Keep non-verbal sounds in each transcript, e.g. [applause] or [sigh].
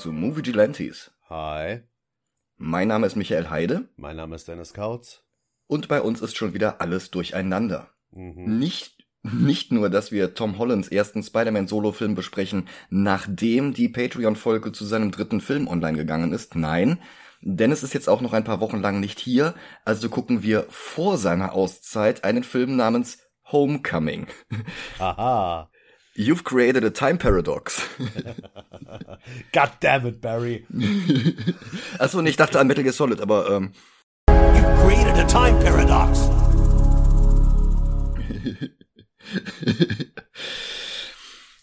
zu Movie Gilantes. Hi, Mein Name ist Michael Heide mein Name ist Dennis Kautz. und bei uns ist schon wieder alles durcheinander. Mhm. Nicht, nicht nur, dass wir Tom Hollands ersten Spider-Man-Solo-Film besprechen, nachdem die Patreon-Folge zu seinem dritten Film online gegangen ist. Nein, Dennis ist jetzt auch noch ein paar Wochen lang nicht hier, also gucken wir vor seiner Auszeit einen Film namens Homecoming. Haha. You've created a time paradox. [laughs] God damn it, Barry. [laughs] Achso, und ich dachte an Metal Gear Solid, aber ähm, You've created a time paradox. [laughs]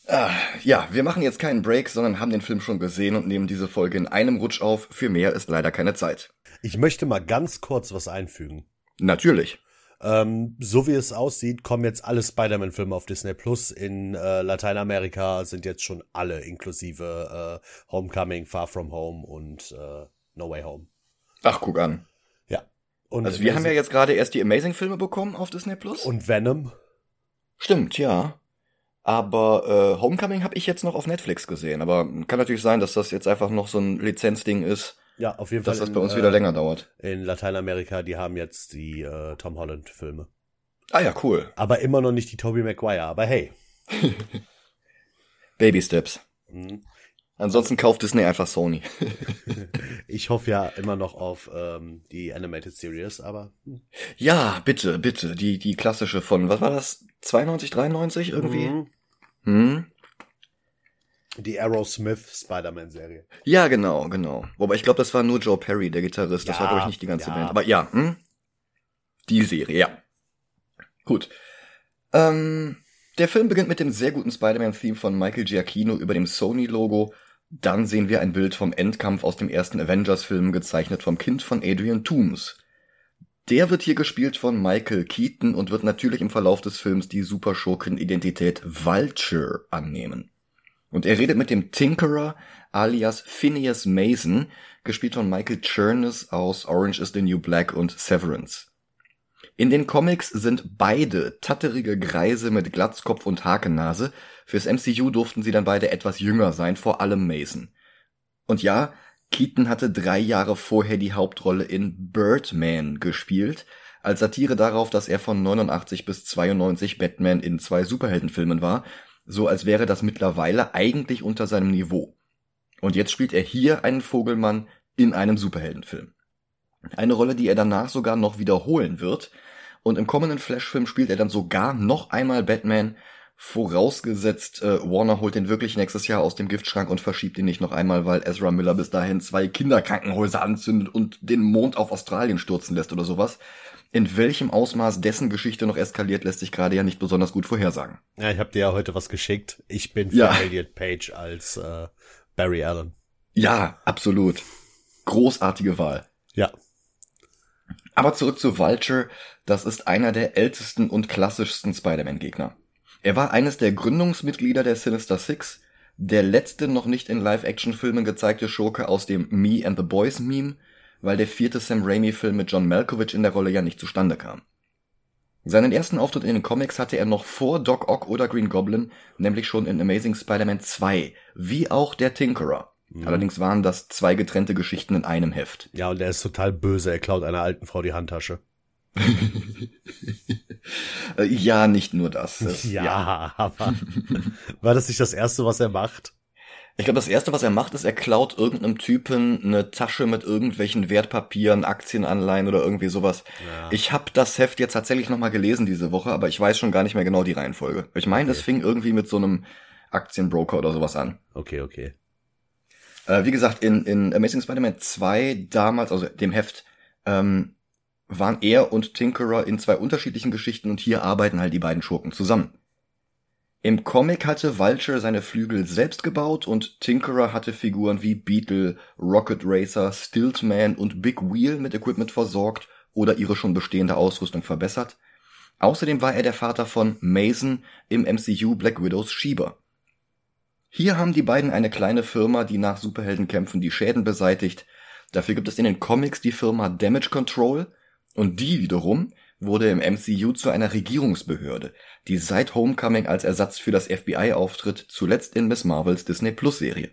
Ah, ja, wir machen jetzt keinen Break, sondern haben den Film schon gesehen und nehmen diese Folge in einem Rutsch auf. Für mehr ist leider keine Zeit. Ich möchte mal ganz kurz was einfügen. Natürlich. Ähm, so wie es aussieht, kommen jetzt alle Spider-Man-Filme auf Disney Plus. In äh, Lateinamerika sind jetzt schon alle, inklusive äh, Homecoming, Far From Home und äh, No Way Home. Ach, guck an. Ja. Und Also wir haben ja jetzt gerade erst die Amazing-Filme bekommen auf Disney Plus. und Venom. Stimmt, ja. Aber äh, Homecoming habe ich jetzt noch auf Netflix gesehen. Aber kann natürlich sein, dass das jetzt einfach noch so ein Lizenzding ist, Ja, auf jeden dass Fall. das bei uns in, wieder äh, länger dauert. In Lateinamerika, die haben jetzt die äh, Tom Holland-Filme. Ah ja, cool. Aber immer noch nicht die Tobey Maguire. Aber hey. [laughs] Baby Steps. Mhm. Ansonsten kauft Disney einfach Sony. [laughs] Ich hoffe ja immer noch auf ähm, die Animated Series, aber hm. ja, bitte, bitte. Die, die klassische von, was war das? 92, 93 irgendwie? Mhm. Hm? Die Aerosmith Spider-Man-Serie. Ja, genau, genau. Wobei ich glaube, das war nur Joe Perry, der Gitarrist. Das Ja, war, glaube ich, nicht die ganze ja. Band. Aber ja, hm? Die Serie, ja. Gut. Ähm, der Film beginnt mit dem sehr guten Spider-Man-Theme von Michael Giacchino über dem Sony-Logo. Dann sehen wir ein Bild vom Endkampf aus dem ersten Avengers-Film, gezeichnet vom Kind von Adrian Toomes. Der wird hier gespielt von Michael Keaton und wird natürlich im Verlauf des Films die Superschurken-Identität Vulture annehmen. Und er redet mit dem Tinkerer alias Phineas Mason, gespielt von Michael Chernus aus Orange is the New Black und Severance. In den Comics sind beide tatterige Greise mit Glatzkopf und Hakennase. Fürs MCU durften sie dann beide etwas jünger sein, vor allem Mason. Und ja, Keaton hatte drei Jahre vorher die Hauptrolle in Birdman gespielt, als Satire darauf, dass er von 89 bis 92 Batman in zwei Superheldenfilmen war, so als wäre das mittlerweile eigentlich unter seinem Niveau. Und jetzt spielt er hier einen Vogelmann in einem Superheldenfilm. Eine Rolle, die er danach sogar noch wiederholen wird. Und im kommenden Flash-Film spielt er dann sogar noch einmal Batman, vorausgesetzt äh, Warner holt den wirklich nächstes Jahr aus dem Giftschrank und verschiebt ihn nicht noch einmal, weil Ezra Miller bis dahin zwei Kinderkrankenhäuser anzündet und den Mond auf Australien stürzen lässt oder sowas. In welchem Ausmaß dessen Geschichte noch eskaliert, lässt sich gerade ja nicht besonders gut vorhersagen. Ja, ich habe dir ja heute was geschickt. Ich bin für Ja. Elliot Page als äh, Barry Allen. Ja, absolut. Großartige Wahl. Ja. Aber zurück zu Vulture, das ist einer der ältesten und klassischsten Spider-Man-Gegner. Er war eines der Gründungsmitglieder der Sinister Six, der letzte noch nicht in Live-Action-Filmen gezeigte Schurke aus dem Me and the Boys Meme, weil der vierte Sam Raimi-Film mit John Malkovich in der Rolle ja nicht zustande kam. Seinen ersten Auftritt in den Comics hatte er noch vor Doc Ock oder Green Goblin, nämlich schon in Amazing Spider-Man 2, wie auch der Tinkerer. Allerdings waren das zwei getrennte Geschichten in einem Heft. Ja, und er ist total böse. Er klaut einer alten Frau die Handtasche. [laughs] Äh, ja, nicht nur das. [laughs] Es- aber [laughs] war das nicht das Erste, was er macht? Ich glaube, das erste, was er macht, ist, er klaut irgendeinem Typen eine Tasche mit irgendwelchen Wertpapieren, Aktienanleihen oder irgendwie sowas. Ja. Ich habe das Heft jetzt tatsächlich nochmal gelesen diese Woche, aber ich weiß schon gar nicht mehr genau die Reihenfolge. Ich meine, es fing irgendwie mit so einem Aktienbroker oder sowas an. Okay, okay. Äh, wie gesagt, in, in Amazing Spider-Man 2 damals, also dem Heft, ähm, waren er und Tinkerer in zwei unterschiedlichen Geschichten und hier arbeiten halt die beiden Schurken zusammen. Im Comic hatte Vulture seine Flügel selbst gebaut und Tinkerer hatte Figuren wie Beetle, Rocket Racer, Stiltman und Big Wheel mit Equipment versorgt oder ihre schon bestehende Ausrüstung verbessert. Außerdem war er der Vater von Mason im MCU Black Widows Schieber. Hier haben die beiden eine kleine Firma, die nach Superheldenkämpfen die Schäden beseitigt. Dafür gibt es in den Comics die Firma Damage Control und die wiederum wurde im MCU zu einer Regierungsbehörde, die seit Homecoming als Ersatz für das FBI auftritt, zuletzt in Miss Marvels Disney Plus Serie.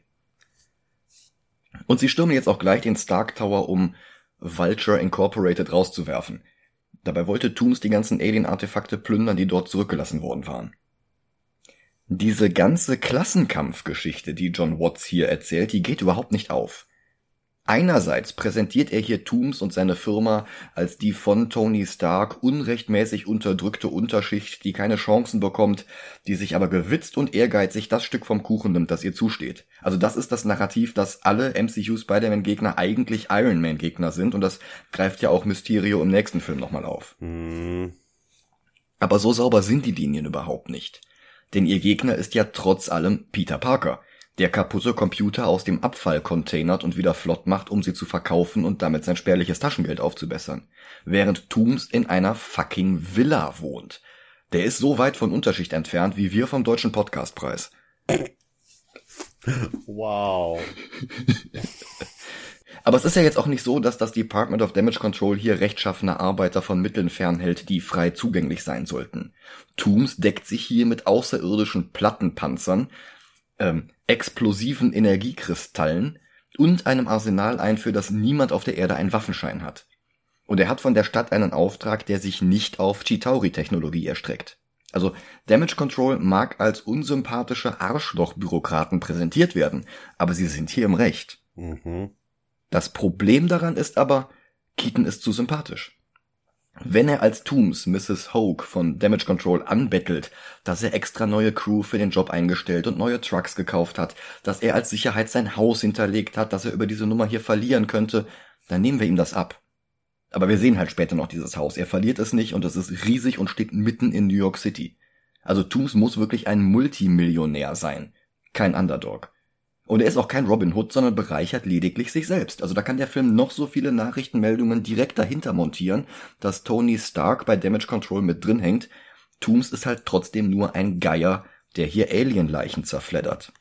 Und sie stürmen jetzt auch gleich den Stark Tower, um Vulture Incorporated rauszuwerfen. Dabei wollte Tooms die ganzen Alien-Artefakte plündern, die dort zurückgelassen worden waren. Diese ganze Klassenkampfgeschichte, die John Watts hier erzählt, die geht überhaupt nicht auf. Einerseits präsentiert er hier Tooms und seine Firma als die von Tony Stark unrechtmäßig unterdrückte Unterschicht, die keine Chancen bekommt, die sich aber gewitzt und ehrgeizig das Stück vom Kuchen nimmt, das ihr zusteht. Also das ist das Narrativ, dass alle MCU Spider-Man Gegner eigentlich Iron Man Gegner sind und das greift ja auch Mysterio im nächsten Film nochmal auf. Hm. Aber so sauber sind die Linien überhaupt nicht. Denn ihr Gegner ist ja trotz allem Peter Parker – der kaputte Computer aus dem Abfall containert und wieder flott macht, um sie zu verkaufen und damit sein spärliches Taschengeld aufzubessern. Während Tooms in einer fucking Villa wohnt. Der ist so weit von Unterschicht entfernt wie wir vom deutschen Podcastpreis. Wow. [laughs] Aber es ist ja jetzt auch nicht so, dass das Department of Damage Control hier rechtschaffene Arbeiter von Mitteln fernhält, die frei zugänglich sein sollten. Tooms deckt sich hier mit außerirdischen Plattenpanzern, ähm, explosiven Energiekristallen und einem Arsenal ein, für das niemand auf der Erde einen Waffenschein hat. Und er hat von der Stadt einen Auftrag, der sich nicht auf Chitauri-Technologie erstreckt. Also Damage Control mag als unsympathische Arschloch-Bürokraten präsentiert werden, aber sie sind hier im Recht. Mhm. Das Problem daran ist aber, Keaton ist zu sympathisch. Wenn er als Tooms Mrs. Hoke von Damage Control anbettelt, dass er extra neue Crew für den Job eingestellt und neue Trucks gekauft hat, dass er als Sicherheit sein Haus hinterlegt hat, dass er über diese Nummer hier verlieren könnte, dann nehmen wir ihm das ab. Aber wir sehen halt später noch dieses Haus. Er verliert es nicht und es ist riesig und steht mitten in New York City. Also Tooms muss wirklich ein Multimillionär sein, kein Underdog. Und er ist auch kein Robin Hood, sondern bereichert lediglich sich selbst. Also da kann der Film noch so viele Nachrichtenmeldungen direkt dahinter montieren, dass Tony Stark bei Damage Control mit drin hängt. Tooms ist halt trotzdem nur ein Geier, der hier Alienleichen zerfleddert.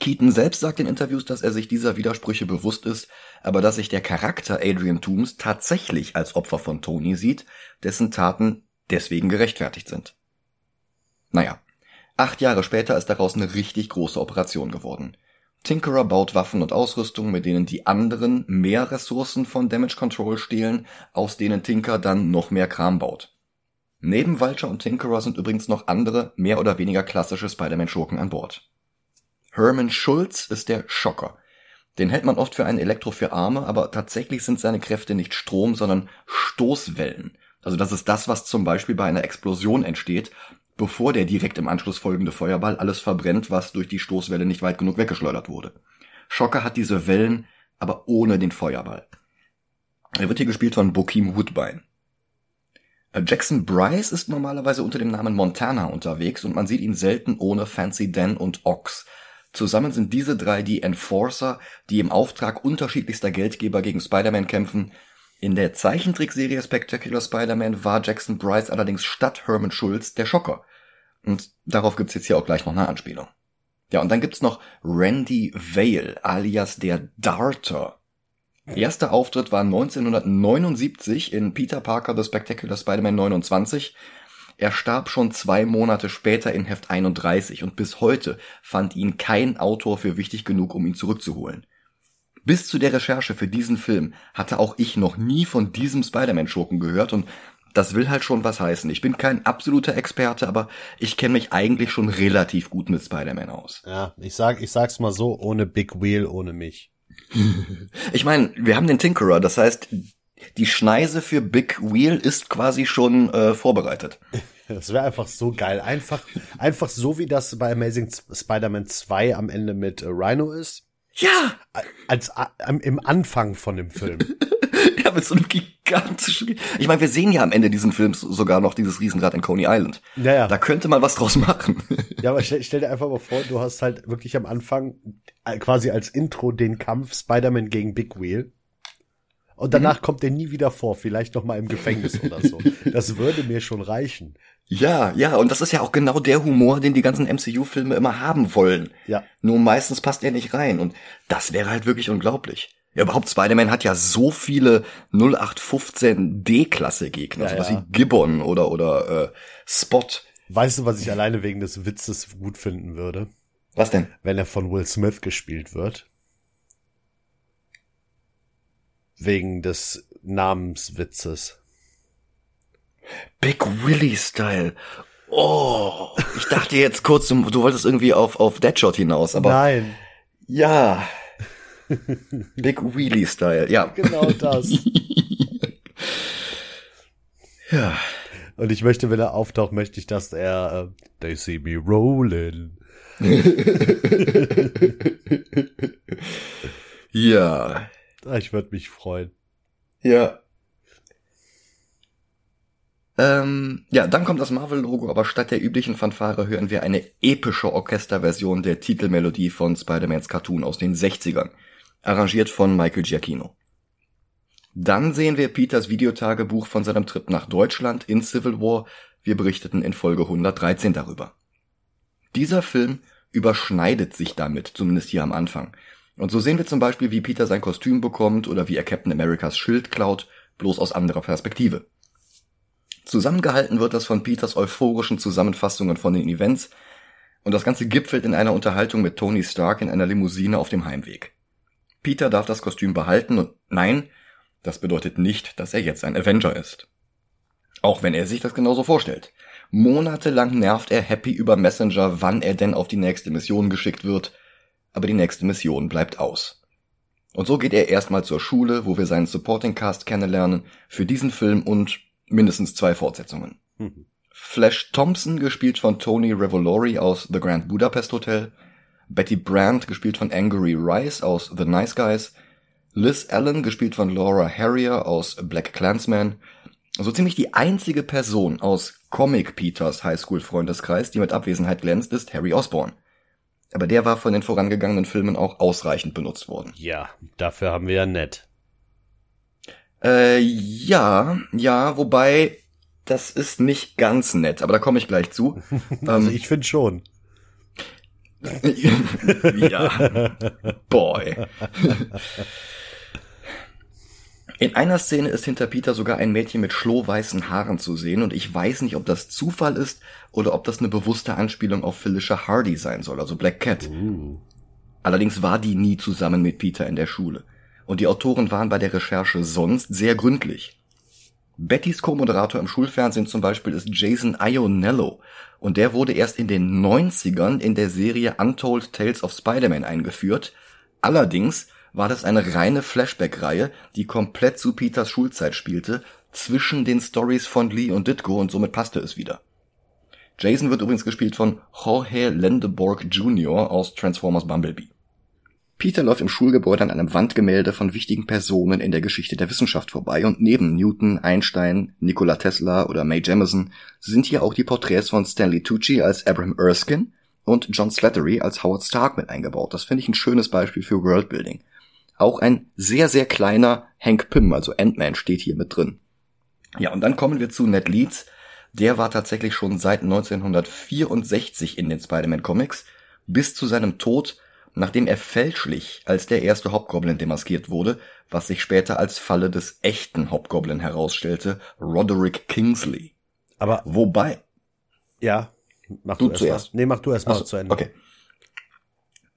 Keaton selbst sagt in Interviews, dass er sich dieser Widersprüche bewusst ist, aber dass sich der Charakter Adrian Tooms tatsächlich als Opfer von Tony sieht, dessen Taten deswegen gerechtfertigt sind. Naja, Acht Jahre später ist daraus eine richtig große Operation geworden. Tinkerer baut Waffen und Ausrüstung, mit denen die anderen mehr Ressourcen von Damage Control stehlen, aus denen Tinker dann noch mehr Kram baut. Neben Vulture und Tinkerer sind übrigens noch andere, mehr oder weniger klassische Spider-Man-Schurken an Bord. Herman Schulz ist der Schocker. Den hält man oft für einen Elektro für Arme, aber tatsächlich sind seine Kräfte nicht Strom, sondern Stoßwellen. Also das ist das, was zum Beispiel bei einer Explosion entsteht, bevor der direkt im Anschluss folgende Feuerball alles verbrennt, was durch die Stoßwelle nicht weit genug weggeschleudert wurde. Schocker hat diese Wellen, aber ohne den Feuerball. Er wird hier gespielt von Bokeem Woodbine. Äh, Jackson Bryce ist normalerweise unter dem Namen Montana unterwegs und man sieht ihn selten ohne Fancy Dan und Ox. Zusammen sind diese drei die Enforcer, die im Auftrag unterschiedlichster Geldgeber gegen Spider-Man kämpfen. In der Zeichentrickserie Spectacular Spider-Man war Jackson Bryce allerdings statt Herman Schulz der Schocker. Und darauf gibt's jetzt hier auch gleich noch eine Anspielung. Ja, und dann gibt's noch Randy Vale, alias der Darter. Erster Auftritt war 1979 in Peter Parker The Spectacular Spider-Man 29. Er starb schon zwei Monate später in Heft 31 und bis heute fand ihn kein Autor für wichtig genug, um ihn zurückzuholen. Bis zu der Recherche für diesen Film hatte auch ich noch nie von diesem Spider-Man-Schurken gehört und das will halt schon was heißen. Ich bin kein absoluter Experte, aber ich kenne mich eigentlich schon relativ gut mit Spider-Man aus. Ja, ich sag, ich sag's mal so, ohne Big Wheel, ohne mich. [laughs] ich meine, wir haben den Tinkerer, das heißt, die Schneise für Big Wheel ist quasi schon äh, vorbereitet. [laughs] Das wäre einfach so geil. Einfach, einfach so wie das bei Amazing Spider-Man 2 am Ende mit äh, Rhino ist. Ja! Als, als im Anfang von dem Film. [laughs] ja, mit so einem gigantischen. Ich meine, wir sehen ja am Ende diesen Films sogar noch dieses Riesenrad in Coney Island. Ja, ja. Da könnte man was draus machen. [laughs] ja, aber stell, stell dir einfach mal vor, du hast halt wirklich am Anfang äh, quasi als Intro den Kampf Spider-Man gegen Big Wheel. Und danach mhm. kommt er nie wieder vor, vielleicht noch mal im Gefängnis oder so. [laughs] Das würde mir schon reichen. Ja, ja, und das ist ja auch genau der Humor, den die ganzen MCU-Filme immer haben wollen. Ja. Nur meistens passt er nicht rein und das wäre halt wirklich unglaublich. Ja, überhaupt Spider-Man hat ja so viele 0815 D-Klasse Gegner, ja, sowas ja. wie Gibbon oder oder äh, Spot. Weißt du, was ich alleine wegen des Witzes gut finden würde? Was denn? Wenn er von Will Smith gespielt wird. Wegen des Namenswitzes. Big Willy Style. Oh, ich dachte jetzt kurz, du, du wolltest irgendwie auf, auf Deadshot hinaus, aber. Nein. Ja. [laughs] Big Wheelie Style, ja. Genau das. [laughs] ja. Und ich möchte, wenn er auftaucht, möchte ich, dass er äh, They see me rolling. [laughs] ja. Ah, Ich würde mich freuen. Ja. Ähm, ja, dann kommt das Marvel-Logo, aber statt der üblichen Fanfare hören wir eine epische Orchesterversion der Titelmelodie von Spider-Mans Cartoon aus den 60ern, arrangiert von Michael Giacchino. Dann sehen wir Peters Videotagebuch von seinem Trip nach Deutschland in Civil War. Wir berichteten in Folge 113 darüber. Dieser Film überschneidet sich damit, zumindest hier am Anfang. Und so sehen wir zum Beispiel, wie Peter sein Kostüm bekommt oder wie er Captain Americas Schild klaut, bloß aus anderer Perspektive. Zusammengehalten wird das von Peters euphorischen Zusammenfassungen von den Events und das Ganze gipfelt in einer Unterhaltung mit Tony Stark in einer Limousine auf dem Heimweg. Peter darf das Kostüm behalten und nein, das bedeutet nicht, dass er jetzt ein Avenger ist. Auch wenn er sich das genauso vorstellt. Monatelang nervt er Happy über Messenger, wann er denn auf die nächste Mission geschickt wird, aber die nächste Mission bleibt aus. Und so geht er erstmal zur Schule, wo wir seinen Supporting Cast kennenlernen, für diesen Film und mindestens zwei Fortsetzungen. Flash Thompson, gespielt von Tony Revolori aus The Grand Budapest Hotel, Betty Brandt, gespielt von Angry Rice aus The Nice Guys, Liz Allen, gespielt von Laura Harrier aus Black Clansman, so ziemlich die einzige Person aus Comic Peters Highschool-Freundeskreis, die mit Abwesenheit glänzt, ist Harry Osborn. Aber der war von den vorangegangenen Filmen auch ausreichend benutzt worden. Ja, dafür haben wir ja nett. Äh, ja, ja, wobei, das ist nicht ganz nett, aber da komme ich gleich zu. [laughs] Also ähm, ich finde schon. [laughs] ja, boy. In einer Szene ist hinter Peter sogar ein Mädchen mit schlohweißen Haaren zu sehen und ich weiß nicht, ob das Zufall ist oder ob das eine bewusste Anspielung auf Felicia Hardy sein soll, also Black Cat. Allerdings war die nie zusammen mit Peter in der Schule und die Autoren waren bei der Recherche sonst sehr gründlich. Bettys Co-Moderator im Schulfernsehen zum Beispiel ist Jason Ionello und der wurde erst in den 90ern in der Serie Untold Tales of Spider-Man eingeführt. Allerdings war das eine reine Flashback-Reihe, die komplett zu Peters Schulzeit spielte, zwischen den Stories von Lee und Ditko und somit passte es wieder. Jason wird übrigens gespielt von Jorge Lendeborg Jr. aus Transformers Bumblebee. Peter läuft im Schulgebäude an einem Wandgemälde von wichtigen Personen in der Geschichte der Wissenschaft vorbei und neben Newton, Einstein, Nikola Tesla oder Mae Jemison sind hier auch die Porträts von Stanley Tucci als Abraham Erskine und John Slattery als Howard Stark mit eingebaut. Das finde ich ein schönes Beispiel für Worldbuilding. Auch ein sehr, sehr kleiner Hank Pym, also Ant-Man, steht hier mit drin. Ja, und dann kommen wir zu Ned Leeds. Der war tatsächlich schon seit 1964 in den Spider-Man-Comics, bis zu seinem Tod, nachdem er fälschlich als der erste Hobgoblin demaskiert wurde, was sich später als Falle des echten Hobgoblin herausstellte, Roderick Kingsley. Aber Wobei, ja, mach Du du, erst mal. zuerst. Nee, mach du erst mal so, zu Ende. Okay.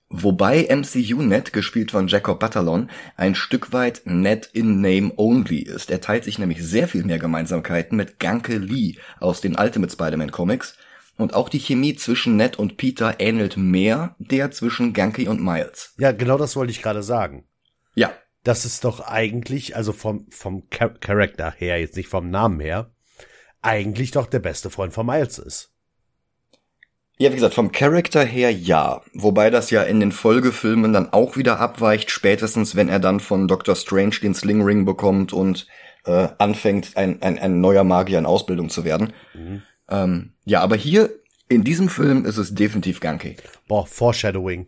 Wobei MCU Ned, gespielt von Jacob Batalon, ein Stück weit Ned in Name Only ist. Er teilt sich nämlich sehr viel mehr Gemeinsamkeiten mit Ganke Lee aus den Ultimate Spider-Man Comics. Und auch die Chemie zwischen Ned und Peter ähnelt mehr der zwischen Ganke und Miles. Ja, genau das wollte ich gerade sagen. Ja, Das ist doch eigentlich, also vom, vom Char Charakter her, jetzt nicht vom Namen her, eigentlich doch der beste Freund von Miles ist. Ja, wie gesagt, vom Charakter her ja. Wobei das ja in den Folgefilmen dann auch wieder abweicht, spätestens wenn er dann von Dr. Strange den Sling Ring bekommt und äh, anfängt, ein, ein, ein neuer Magier in Ausbildung zu werden. Ähm, ja, aber hier in diesem Film ist es definitiv Ganke. Boah, Foreshadowing.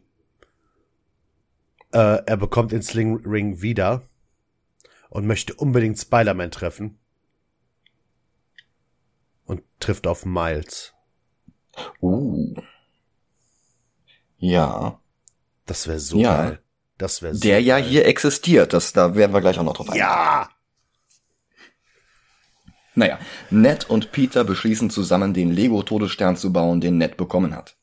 Äh, er bekommt den Sling Ring wieder und möchte unbedingt Spider-Man treffen. Und trifft auf Miles. Uh. Ja. Das wäre so Ja. geil. Das wäre so Der ja geil. hier existiert. Das, da werden wir gleich auch noch drauf eingehen. Ja! Naja, Ned und Peter beschließen zusammen, den Lego-Todesstern zu bauen, den Ned bekommen hat.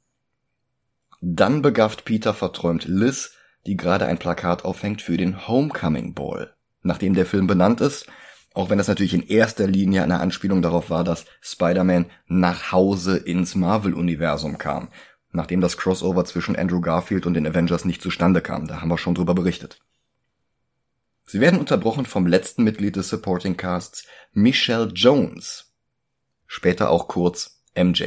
Dann begafft Peter verträumt Liz, die gerade ein Plakat aufhängt für den Homecoming Ball. nachdem der Film benannt ist, auch wenn das natürlich in erster Linie eine Anspielung darauf war, dass Spider-Man nach Hause ins Marvel-Universum kam, nachdem das Crossover zwischen Andrew Garfield und den Avengers nicht zustande kam. Da haben wir schon drüber berichtet. Sie werden unterbrochen vom letzten Mitglied des Supporting Casts, Michelle Jones, später auch kurz MJ.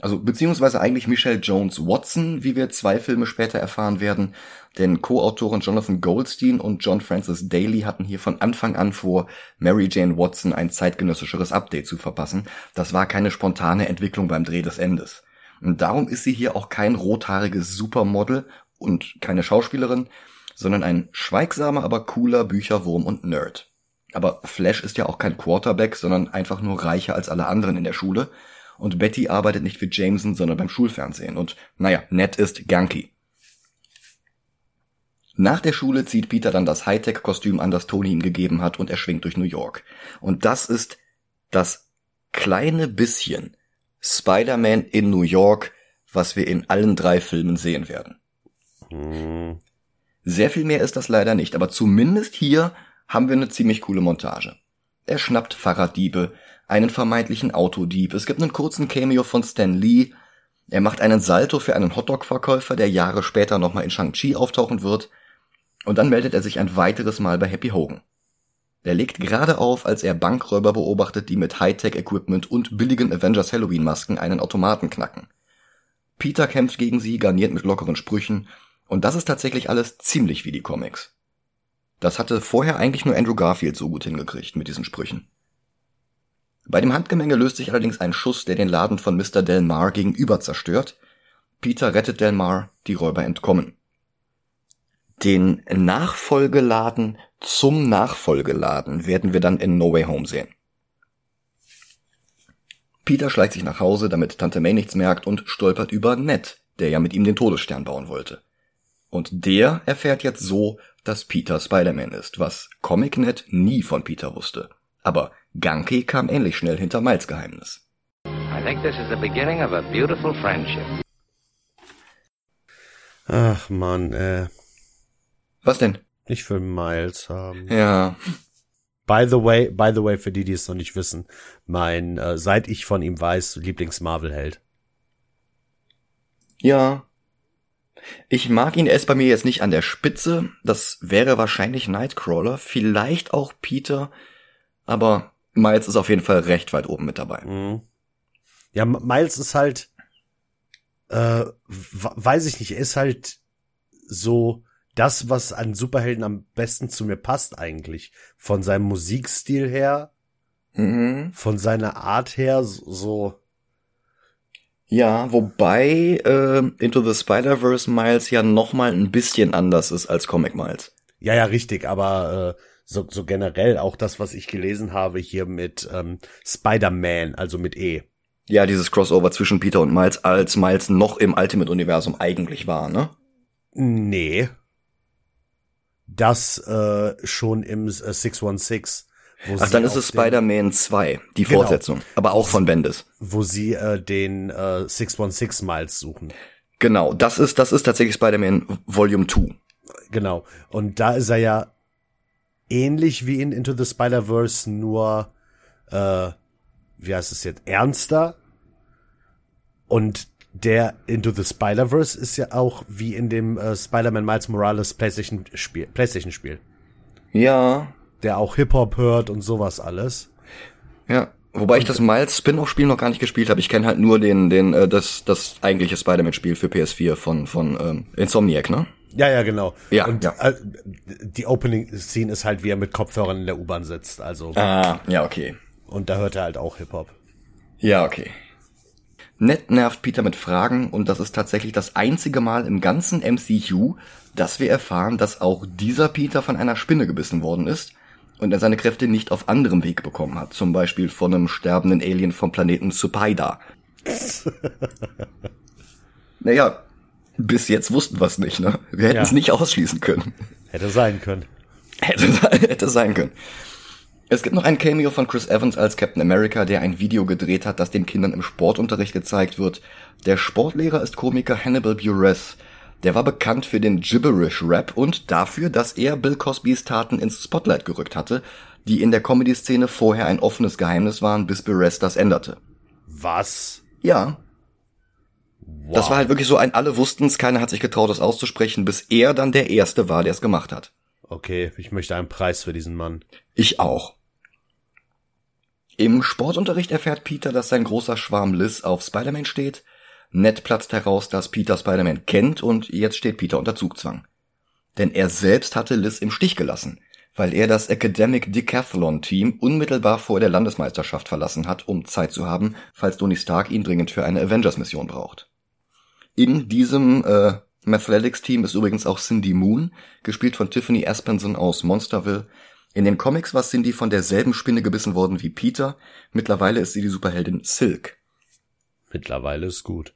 Also beziehungsweise eigentlich Michelle Jones Watson, wie wir zwei Filme später erfahren werden, denn Co-Autoren Jonathan Goldstein und John Francis Daly hatten hier von Anfang an vor, Mary Jane Watson ein zeitgenössischeres Update zu verpassen. Das war keine spontane Entwicklung beim Dreh des Endes. Und darum ist sie hier auch kein rothaariges Supermodel und keine Schauspielerin, sondern ein schweigsamer, aber cooler Bücherwurm und Nerd. Aber Flash ist ja auch kein Quarterback, sondern einfach nur reicher als alle anderen in der Schule. Und Betty arbeitet nicht für Jameson, sondern beim Schulfernsehen. Und naja, nett ist Ganky. Nach der Schule zieht Peter dann das Hightech-Kostüm an, das Tony ihm gegeben hat, und er schwingt durch New York. Und das ist das kleine bisschen Spider-Man in New York, was wir in allen drei Filmen sehen werden. Hm. Sehr viel mehr ist das leider nicht, aber zumindest hier haben wir eine ziemlich coole Montage. Er schnappt Fahrraddiebe, einen vermeintlichen Autodieb, es gibt einen kurzen Cameo von Stan Lee, er macht einen Salto für einen Hotdog-Verkäufer, der Jahre später nochmal in Shang-Chi auftauchen wird, und dann meldet er sich ein weiteres Mal bei Happy Hogan. Er legt gerade auf, als er Bankräuber beobachtet, die mit Hightech-Equipment und billigen Avengers Halloween-Masken einen Automaten knacken. Peter kämpft gegen sie, garniert mit lockeren Sprüchen, und das ist tatsächlich alles ziemlich wie die Comics. Das hatte vorher eigentlich nur Andrew Garfield so gut hingekriegt mit diesen Sprüchen. Bei dem Handgemenge löst sich allerdings ein Schuss, der den Laden von Mr. Delmar gegenüber zerstört. Peter rettet Delmar, die Räuber entkommen. Den Nachfolgeladen zum Nachfolgeladen werden wir dann in No Way Home sehen. Peter schleicht sich nach Hause, damit Tante May nichts merkt und stolpert über Ned, der ja mit ihm den Todesstern bauen wollte. Und der erfährt jetzt so, dass Peter Spider-Man ist, was ComicNet nie von Peter wusste. Aber Ganke kam ähnlich schnell hinter Miles Geheimnis. I think this is the beginning of a beautiful friendship. Ach man, äh, Was denn? nicht für Miles haben. Ja, By the way, by the way, für die, die es noch nicht wissen, mein, äh, seit ich von ihm weiß, Lieblings-Marvel-Held. ja. Ich mag ihn, er ist bei mir jetzt nicht an der Spitze. Das wäre wahrscheinlich Nightcrawler, vielleicht auch Peter, aber Miles ist auf jeden Fall recht weit oben mit dabei. Mhm. Ja, Miles ist halt, äh, weiß ich nicht, er ist halt so das, was an Superhelden am besten zu mir passt eigentlich. Von seinem Musikstil her, Mhm. von seiner Art her, so, Ja, wobei äh, Into the Spider-Verse Miles ja nochmal ein bisschen anders ist als Comic Miles. ja, ja, richtig, aber äh, so, so generell auch das, was ich gelesen habe hier mit ähm, Spider-Man, also mit E. Ja, dieses Crossover zwischen Peter und Miles, als Miles noch im Ultimate-Universum eigentlich war, ne? Nee. Das äh, schon im äh, 616. Wo Ach, dann ist es Spider-Man 2, die Genau. Fortsetzung, aber auch von Bendis. wo sie äh, den äh, 616 Miles suchen. Genau, das ist das ist tatsächlich Spider-Man Volume 2. Genau. Und da ist er ja ähnlich wie in Into the Spider-Verse, nur äh, wie heißt es jetzt, ernster. Und der Into the Spider-Verse ist ja auch wie in dem äh, Spider-Man Miles Morales PlayStation-Spiel, PlayStation-Spiel. Ja, Der auch Hip-Hop hört und sowas alles. ja. Wobei ich das Miles Spin-off-Spiel noch gar nicht gespielt habe. Ich kenne halt nur den, den, äh, das, das eigentliche Spider-Man-Spiel für PS4 von, von ähm, Insomniac, ne? Ja, ja, genau. Ja, und ja. Äh, die Opening-Scene ist halt, wie er mit Kopfhörern in der U-Bahn sitzt. Also, Ah, ja, okay. und da hört er halt auch Hip-Hop. Ja, okay. Ned nervt Peter mit Fragen und das ist tatsächlich das einzige Mal im ganzen MCU, dass wir erfahren, dass auch dieser Peter von einer Spinne gebissen worden ist und er seine Kräfte nicht auf anderem Weg bekommen hat, zum Beispiel von einem sterbenden Alien vom Planeten Supaida. [laughs] naja, bis jetzt wussten wir es nicht, ne? Wir hätten es Ja. nicht ausschließen können. Hätte sein können. Hätte, [laughs] hätte sein können. Es gibt noch ein Cameo von Chris Evans als Captain America, der ein Video gedreht hat, das den Kindern im Sportunterricht gezeigt wird. Der Sportlehrer ist Komiker Hannibal Buress, Der war bekannt für den Gibberish-Rap und dafür, dass er Bill Cosbys Taten ins Spotlight gerückt hatte, die in der Comedy-Szene vorher ein offenes Geheimnis waren, bis Bill Rest das änderte. Was? Ja, Wow. das war halt wirklich so ein, alle wussten's, keiner hat sich getraut, das auszusprechen, bis er dann der Erste war, der es gemacht hat. Okay, ich möchte einen Preis für diesen Mann. Ich auch. Im Sportunterricht erfährt Peter, dass sein großer Schwarm Liz auf Spider-Man steht. Ned platzt heraus, dass Peter Spider-Man kennt und jetzt steht Peter unter Zugzwang. Denn er selbst hatte Liz im Stich gelassen, weil er das Academic Decathlon Team unmittelbar vor der Landesmeisterschaft verlassen hat, um Zeit zu haben, falls Tony Stark ihn dringend für eine Avengers-Mission braucht. In diesem äh, Mathletics-Team ist übrigens auch Cindy Moon, gespielt von Tiffany Aspenson aus Monsterville. In den Comics war Cindy von derselben Spinne gebissen worden wie Peter. Mittlerweile ist sie die Superheldin Silk. Mittlerweile ist gut.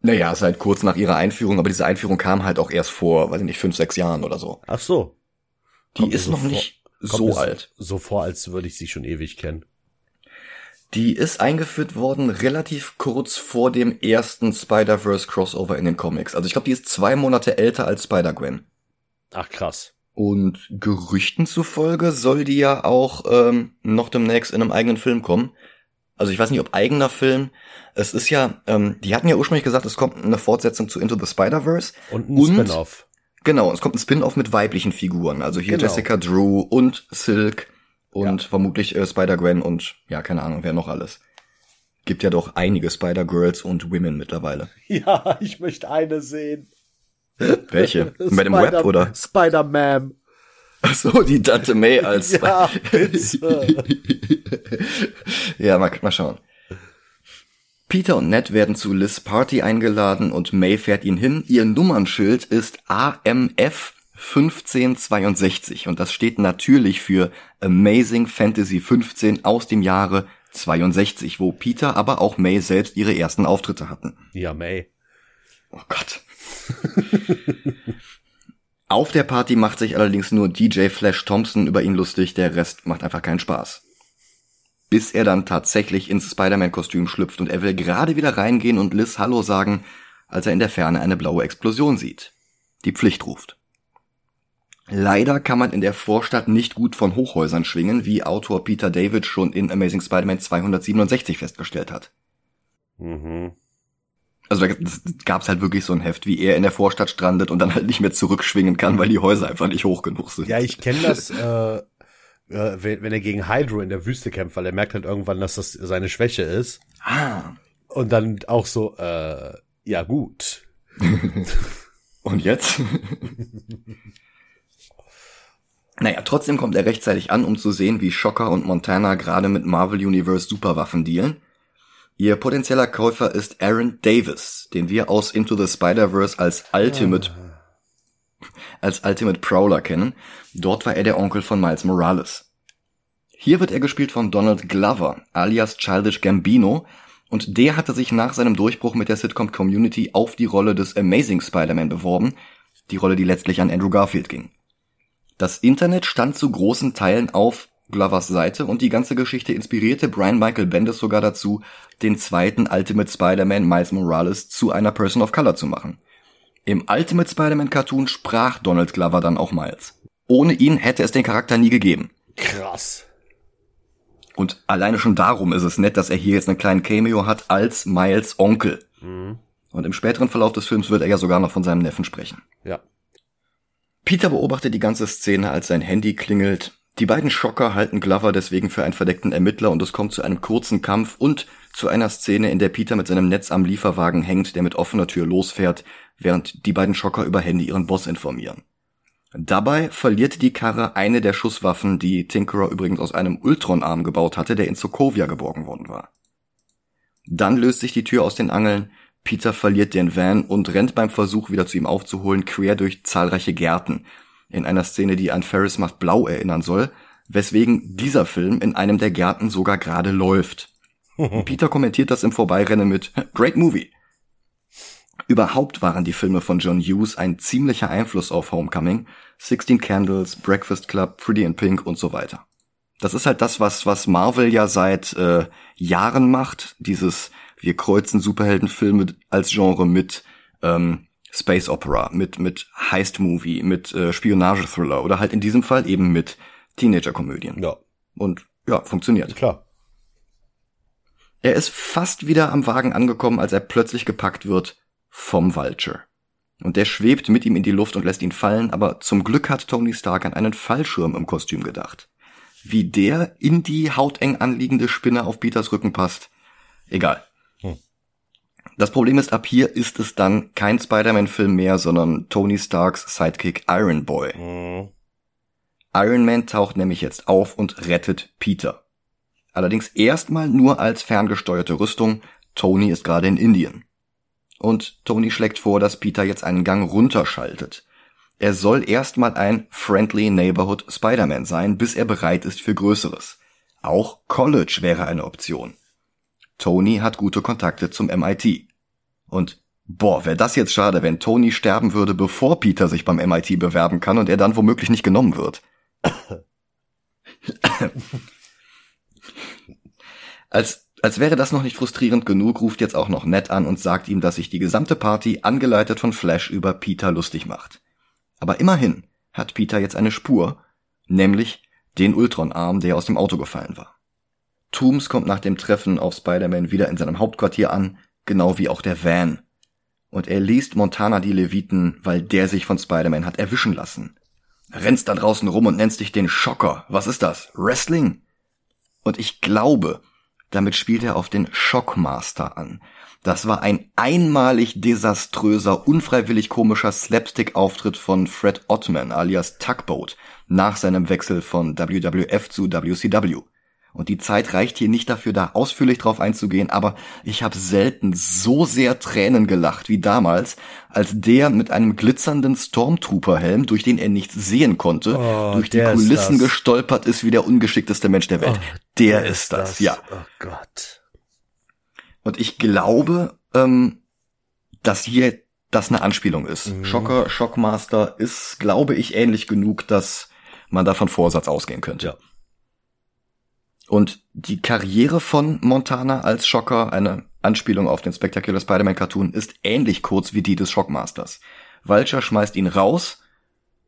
Naja, seit kurz nach ihrer Einführung, aber diese Einführung kam halt auch erst vor, weiß ich nicht, fünf, sechs Jahren oder so. Ach so. Die Kommt ist so noch vor- nicht so mir alt. So vor, als würde ich sie schon ewig kennen. Die ist eingeführt worden relativ kurz vor dem ersten Spider-Verse Crossover in den Comics. Also ich glaube, die ist zwei Monate älter als Spider-Gwen. Ach krass. Und Gerüchten zufolge soll die ja auch ähm, noch demnächst in einem eigenen Film kommen. Also ich weiß nicht, ob eigener Film. Es ist ja, ähm, die hatten ja ursprünglich gesagt, es kommt eine Fortsetzung zu Into the Spider-Verse. Und ein Spin-off. Genau, es kommt ein Spin-off mit weiblichen Figuren. Also hier Genau. Jessica Drew und Silk und vermutlich äh, Spider-Gwen und ja, keine Ahnung, wer noch alles. Gibt ja doch einige Spider-Girls und Women mittlerweile. [laughs] Ja, ich möchte eine sehen. Welche? [laughs] Bei dem Web oder? Spider-Man. Ach so, die Tante May [laughs] als Ja. Ja, mal, mal schauen. Peter und Ned werden zu Liz Party eingeladen und May fährt ihn hin. Ihr Nummernschild ist AMF 1562 und das steht natürlich für Amazing Fantasy 15 aus dem Jahre 62, wo Peter, aber auch May selbst ihre ersten Auftritte hatten. Ja, May. Oh Gott. [laughs] Auf der Party macht sich allerdings nur DJ Flash Thompson über ihn lustig, der Rest macht einfach keinen Spaß. Bis er dann tatsächlich ins Spider-Man-Kostüm schlüpft und er will gerade wieder reingehen und Liz Hallo sagen, als er in der Ferne eine blaue Explosion sieht. Die Pflicht ruft. Leider kann man in der Vorstadt nicht gut von Hochhäusern schwingen, wie Autor Peter David schon in Amazing Spider-Man 267 festgestellt hat. Mhm. Also da gab es halt wirklich so ein Heft, wie er in der Vorstadt strandet und dann halt nicht mehr zurückschwingen kann, weil die Häuser einfach nicht hoch genug sind. Ja, ich kenne das, äh, äh, wenn, wenn er gegen Hydro in der Wüste kämpft, weil er merkt halt irgendwann, dass das seine Schwäche ist. Ah. Und dann auch so, äh, ja gut. [laughs] Und jetzt? [laughs] naja, trotzdem kommt er rechtzeitig an, um zu sehen, wie Shocker und Montana gerade mit Marvel Universe Superwaffen dealen. Ihr potenzieller Käufer ist Aaron Davis, den wir aus Into the Spider-Verse als Ultimate, als Ultimate Prowler kennen. Dort war er der Onkel von Miles Morales. Hier wird er gespielt von Donald Glover, alias Childish Gambino, und der hatte sich nach seinem Durchbruch mit der Sitcom Community auf die Rolle des Amazing Spider-Man beworben, die Rolle, die letztlich an Andrew Garfield ging. Das Internet stand zu großen Teilen auf Glovers Seite und die ganze Geschichte inspirierte Brian Michael Bendis sogar dazu, den zweiten Ultimate Spider-Man Miles Morales zu einer Person of Color zu machen. Im Ultimate Spider-Man Cartoon sprach Donald Glover dann auch Miles. Ohne ihn hätte es den Charakter nie gegeben. Krass. Und alleine schon darum ist es nett, dass er hier jetzt einen kleinen Cameo hat als Miles Onkel. Und im späteren Verlauf des Films wird er ja sogar noch von seinem Neffen sprechen. Ja. Peter beobachtet die ganze Szene, als sein Handy klingelt. Die beiden Schocker halten Glover deswegen für einen verdeckten Ermittler und es kommt zu einem kurzen Kampf und zu einer Szene, in der Peter mit seinem Netz am Lieferwagen hängt, der mit offener Tür losfährt, während die beiden Schocker über Handy ihren Boss informieren. Dabei verliert die Karre eine der Schusswaffen, die Tinkerer übrigens aus einem Ultron-Arm gebaut hatte, der in Sokovia geborgen worden war. Dann löst sich die Tür aus den Angeln, Peter verliert den Van und rennt beim Versuch, wieder zu ihm aufzuholen, quer durch zahlreiche Gärten, in einer Szene, die an Ferris macht blau erinnern soll, weswegen dieser Film in einem der Gärten sogar gerade läuft. [laughs] Peter kommentiert das im Vorbeirennen mit Great Movie. Überhaupt waren die Filme von John Hughes ein ziemlicher Einfluss auf Homecoming, Sixteen Candles, Breakfast Club, Pretty in Pink und so weiter. Das ist halt das, was, was Marvel ja seit äh, Jahren macht, dieses wir kreuzen Superheldenfilme als Genre mit ähm, Space Opera, mit, mit Heist-Movie, mit äh, Spionage-Thriller oder halt in diesem Fall eben mit Teenager-Komödien. Ja, Und ja, funktioniert. klar. Er ist fast wieder am Wagen angekommen, als er plötzlich gepackt wird vom Vulture. Und der schwebt mit ihm in die Luft und lässt ihn fallen, aber zum Glück hat Tony Stark an einen Fallschirm im Kostüm gedacht. Wie der in die hauteng anliegende Spinne auf Peters Rücken passt, egal. Das Problem ist, ab hier ist es dann kein Spider-Man-Film mehr, sondern Tony Starks Sidekick Iron Boy. Mhm. Iron Man taucht nämlich jetzt auf und rettet Peter. Allerdings erstmal nur als ferngesteuerte Rüstung. Tony ist gerade in Indien. Und Tony schlägt vor, dass Peter jetzt einen Gang runterschaltet. Er soll erstmal ein Friendly Neighborhood Spider-Man sein, bis er bereit ist für Größeres. Auch College wäre eine Option. Tony hat gute Kontakte zum MIT. Und boah, wäre das jetzt schade, wenn Tony sterben würde, bevor Peter sich beim MIT bewerben kann und er dann womöglich nicht genommen wird. [coughs] als, als wäre das noch nicht frustrierend genug, ruft jetzt auch noch Ned an und sagt ihm, dass sich die gesamte Party, angeleitet von Flash, über Peter lustig macht. Aber immerhin hat Peter jetzt eine Spur, nämlich den Ultron-Arm, der aus dem Auto gefallen war. Tooms kommt nach dem Treffen auf Spider-Man wieder in seinem Hauptquartier an, genau wie auch der Van. Und er liest Montana die Leviten, weil der sich von Spider-Man hat erwischen lassen. Rennst da draußen rum und nennst dich den Schocker. Was ist das? Wrestling? Und ich glaube, damit spielt er auf den Shockmaster an. Das war ein einmalig desaströser, unfreiwillig komischer Slapstick-Auftritt von Fred Ottman alias Tugboat nach seinem Wechsel von WWF zu WCW. Und die Zeit reicht hier nicht dafür, da ausführlich drauf einzugehen, aber ich habe selten so sehr Tränen gelacht wie damals, als der mit einem glitzernden Stormtrooper-Helm, durch den er nichts sehen konnte, Oh, durch die der ist Kulissen das. gestolpert ist wie der ungeschickteste Mensch der Welt. der ist das, ja. Oh Gott. Und ich glaube, ähm, dass hier das eine Anspielung ist. Schocker, Shockmaster ist, glaube ich, ähnlich genug, dass man da von Vorsatz ausgehen könnte. Ja. Und die Karriere von Montana als Schocker, eine Anspielung auf den Spectacular Spider-Man Cartoon, ist ähnlich kurz wie die des Shockmasters. Vulture schmeißt ihn raus,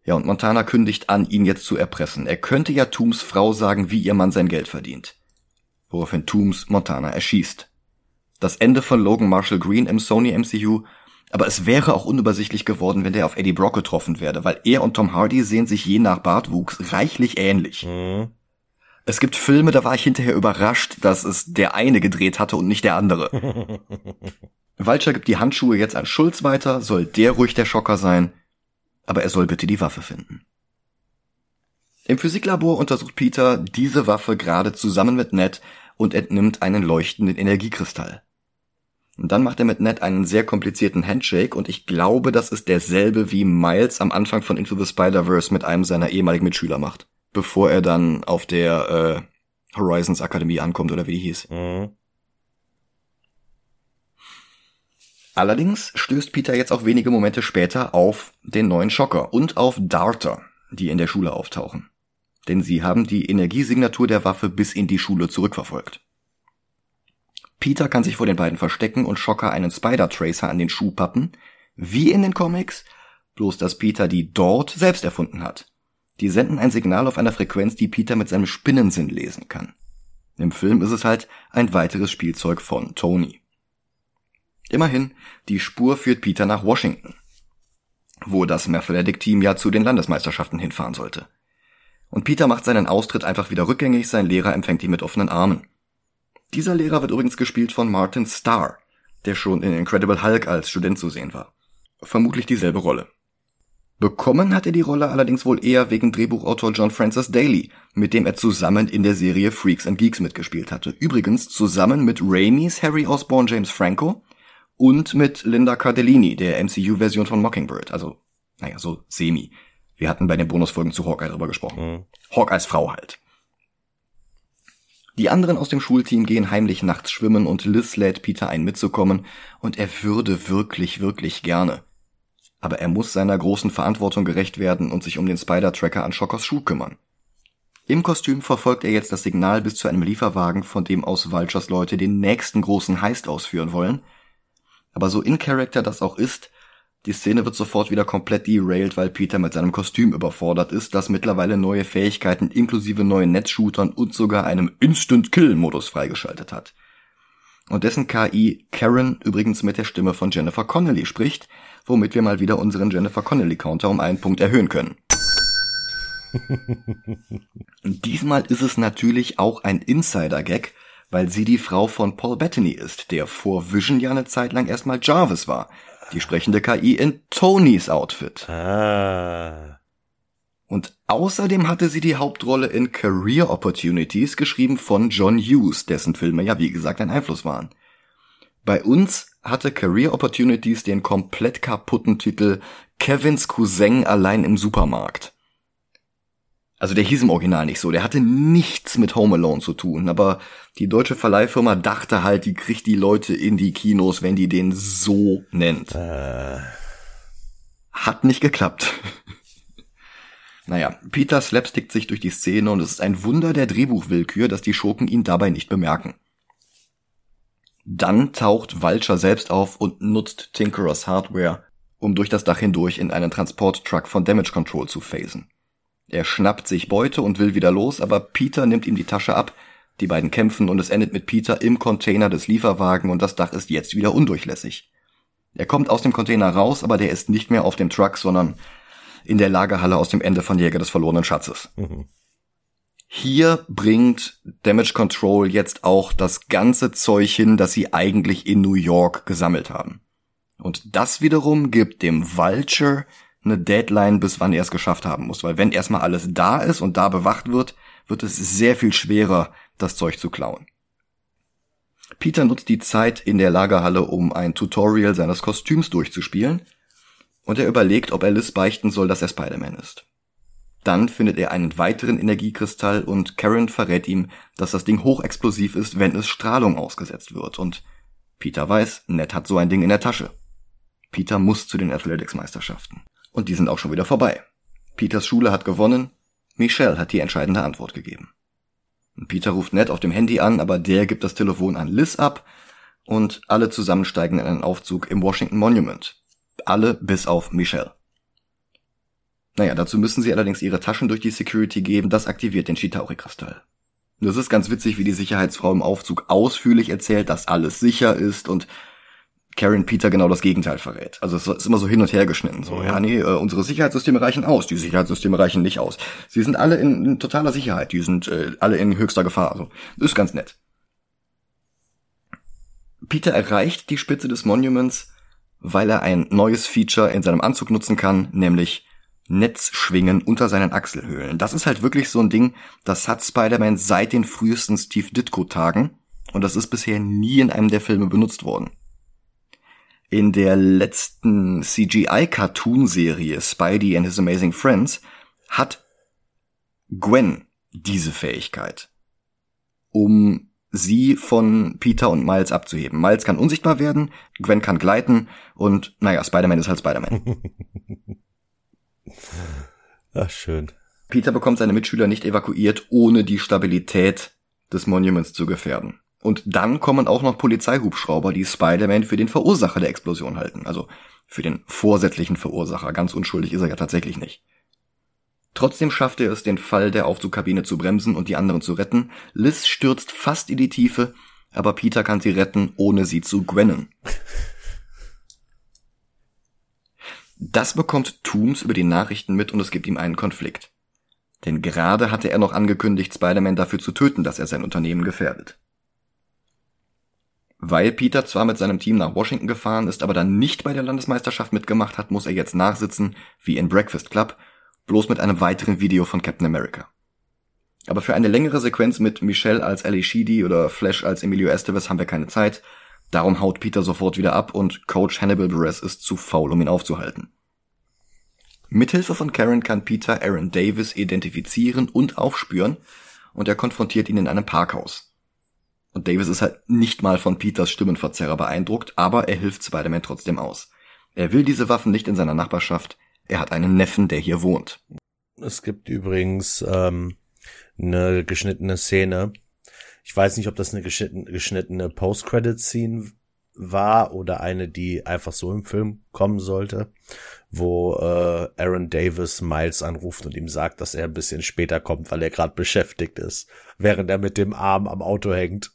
ja, und Montana kündigt an, ihn jetzt zu erpressen. Er könnte ja Tooms Frau sagen, wie ihr Mann sein Geld verdient. Woraufhin Tooms Montana erschießt. Das Ende von Logan Marshall Green im Sony MCU, aber es wäre auch unübersichtlich geworden, wenn der auf Eddie Brock getroffen wäre, weil er und Tom Hardy sehen sich je nach Bartwuchs reichlich ähnlich. Mhm. Es gibt Filme, da war ich hinterher überrascht, dass es der eine gedreht hatte und nicht der andere. [laughs] Vulture gibt die Handschuhe jetzt an Schulz weiter, soll der ruhig der Schocker sein, aber er soll bitte die Waffe finden. Im Physiklabor untersucht Peter diese Waffe gerade zusammen mit Ned und entnimmt einen leuchtenden Energiekristall. Und dann macht er mit Ned einen sehr komplizierten Handshake und ich glaube, das ist derselbe wie Miles am Anfang von Into the Spider-Verse mit einem seiner ehemaligen Mitschüler macht, bevor er dann auf der äh, Horizons Akademie ankommt oder wie die hieß. Mhm. Allerdings stößt Peter jetzt auch wenige Momente später auf den neuen Schocker und auf Darter, die in der Schule auftauchen. Denn sie haben die Energiesignatur der Waffe bis in die Schule zurückverfolgt. Peter kann sich vor den beiden verstecken und Schocker einen Spider-Tracer an den Schuh pappen, wie in den Comics, bloß dass Peter die dort selbst erfunden hat. Die senden ein Signal auf einer Frequenz, die Peter mit seinem Spinnensinn lesen kann. Im Film ist es halt ein weiteres Spielzeug von Tony. Immerhin, die Spur führt Peter nach Washington, wo das Mathematic-Team ja zu den Landesmeisterschaften hinfahren sollte. Und Peter macht seinen Austritt einfach wieder rückgängig, sein Lehrer empfängt ihn mit offenen Armen. Dieser Lehrer wird übrigens gespielt von Martin Starr, der schon in Incredible Hulk als Student zu sehen war. Vermutlich dieselbe Rolle. Bekommen hat er die Rolle allerdings wohl eher wegen Drehbuchautor John Francis Daly, mit dem er zusammen in der Serie Freaks and Geeks mitgespielt hatte. Übrigens zusammen mit Raimis Harry Osborn James Franco und mit Linda Cardellini, der MCU-Version von Mockingbird. Also, naja, so semi. Wir hatten bei den Bonusfolgen zu Hawkeye drüber gesprochen. Hawkeyes Frau halt. Die anderen aus dem Schulteam gehen heimlich nachts schwimmen und Liz lädt Peter ein mitzukommen und er würde wirklich, wirklich gerne. Aber er muss seiner großen Verantwortung gerecht werden und sich um den Spider-Tracker an Schockers Schuh kümmern. Im Kostüm verfolgt er jetzt das Signal bis zu einem Lieferwagen, von dem aus Vultures Leute den nächsten großen Heist ausführen wollen. Aber so in Character das auch ist, Die Szene wird sofort wieder komplett derailed, weil Peter mit seinem Kostüm überfordert ist, das mittlerweile neue Fähigkeiten inklusive neuen Netzshootern und sogar einem Instant-Kill-Modus freigeschaltet hat. Und dessen KI Karen übrigens mit der Stimme von Jennifer Connelly spricht, womit wir mal wieder unseren Jennifer Connelly-Counter um einen Punkt erhöhen können. [laughs] Diesmal ist es natürlich auch ein Insider-Gag, weil sie die Frau von Paul Bettany ist, der vor Vision ja eine Zeit lang erstmal Jarvis war die sprechende KI in Tonys Outfit. Ah. Und außerdem hatte sie die Hauptrolle in Career Opportunities, geschrieben von John Hughes, dessen Filme ja wie gesagt ein Einfluss waren. Bei uns hatte Career Opportunities den komplett kaputten Titel Kevins Cousin allein im Supermarkt. Also der hieß im Original nicht so, der hatte nichts mit Home Alone zu tun, aber die deutsche Verleihfirma dachte halt, die kriegt die Leute in die Kinos, wenn die den so nennt. Äh. Hat nicht geklappt. [laughs] naja, Peter slapstickt sich durch die Szene und es ist ein Wunder der Drehbuchwillkür, dass die Schurken ihn dabei nicht bemerken. Dann taucht Vulture selbst auf und nutzt Tinkerers Hardware, um durch das Dach hindurch in einen Transporttruck von Damage Control zu phasen. Er schnappt sich Beute und will wieder los, aber Peter nimmt ihm die Tasche ab. Die beiden kämpfen und es endet mit Peter im Container des Lieferwagen und das Dach ist jetzt wieder undurchlässig. Er kommt aus dem Container raus, aber der ist nicht mehr auf dem Truck, sondern in der Lagerhalle aus dem Ende von Jäger des verlorenen Schatzes. Mhm. Hier bringt Damage Control jetzt auch das ganze Zeug hin, das sie eigentlich in New York gesammelt haben. Und das wiederum gibt dem Vulture eine Deadline, bis wann er es geschafft haben muss. Weil wenn erstmal alles da ist und da bewacht wird, wird es sehr viel schwerer, das Zeug zu klauen. Peter nutzt die Zeit in der Lagerhalle, um ein Tutorial seines Kostüms durchzuspielen, und er überlegt, ob er Liz beichten soll, dass er Spider-Man ist. Dann findet er einen weiteren Energiekristall und Karen verrät ihm, dass das Ding hochexplosiv ist, wenn es Strahlung ausgesetzt wird. Und Peter weiß, Ned hat so ein Ding in der Tasche. Peter muss zu den Athletics-Meisterschaften. Und die sind auch schon wieder vorbei. Peters Schule hat gewonnen. Michelle hat die entscheidende Antwort gegeben. Peter ruft Ned auf dem Handy an, aber der gibt das Telefon an Liz ab und alle zusammen steigen in einen Aufzug im Washington Monument. Alle bis auf Michelle. Naja, dazu müssen sie allerdings ihre Taschen durch die Security geben, das aktiviert den Chitauri-Kristall. Das ist ganz witzig, wie die Sicherheitsfrau im Aufzug ausführlich erzählt, dass alles sicher ist und Karen Peter genau das Gegenteil verrät. Also es ist immer so hin und her geschnitten. So, ja, nee, äh, unsere Sicherheitssysteme reichen aus, die Sicherheitssysteme reichen nicht aus. Sie sind alle in, in totaler Sicherheit, die sind äh, alle in höchster Gefahr. So, ist ganz nett. Peter erreicht die Spitze des Monuments, weil er ein neues Feature in seinem Anzug nutzen kann, nämlich Netzschwingen unter seinen Achselhöhlen. Das ist halt wirklich so ein Ding, das hat Spider-Man seit den frühesten Steve Ditko-Tagen und das ist bisher nie in einem der Filme benutzt worden. In der letzten CGI-Cartoon-Serie Spidey and His Amazing Friends hat Gwen diese Fähigkeit, um sie von Peter und Miles abzuheben. Miles kann unsichtbar werden, Gwen kann gleiten und naja, Spider-Man ist halt Spider-Man. [laughs] [laughs] Ach, schön. Peter bekommt seine Mitschüler nicht evakuiert, ohne die Stabilität des Monuments zu gefährden. Und dann kommen auch noch Polizeihubschrauber, die Spider-Man für den Verursacher der Explosion halten. Also für den vorsätzlichen Verursacher. Ganz unschuldig ist er ja tatsächlich nicht. Trotzdem schafft er es, den Fall der Aufzugkabine zu bremsen und die anderen zu retten. Liz stürzt fast in die Tiefe, aber Peter kann sie retten, ohne sie zu gwennen. Das bekommt Tooms über die Nachrichten mit und es gibt ihm einen Konflikt. Denn gerade hatte er noch angekündigt, Spider-Man dafür zu töten, dass er sein Unternehmen gefährdet. Weil Peter zwar mit seinem Team nach Washington gefahren ist, aber dann nicht bei der Landesmeisterschaft mitgemacht hat, muss er jetzt nachsitzen, wie in Breakfast Club, bloß mit einem weiteren Video von Captain America. Aber für eine längere Sequenz mit Michelle als Ellie Sheedy oder Flash als Emilio Estevez haben wir keine Zeit, darum haut Peter sofort wieder ab und Coach Hannibal Buress ist zu faul, um ihn aufzuhalten. Mithilfe von Karen kann Peter Aaron Davis identifizieren und aufspüren und er konfrontiert ihn in einem Parkhaus. Und Davis ist halt nicht mal von Peters Stimmenverzerrer beeindruckt, aber er hilft Spider-Man trotzdem aus. Er will diese Waffen nicht in seiner Nachbarschaft. Er hat einen Neffen, der hier wohnt. Es gibt übrigens ähm, eine geschnittene Szene. Ich weiß nicht, ob das eine geschnittene Post-Credit-Scene war oder eine, die einfach so im Film kommen sollte, wo äh, Aaron Davis Miles anruft und ihm sagt, dass er ein bisschen später kommt, weil er gerade beschäftigt ist, während er mit dem Arm am Auto hängt.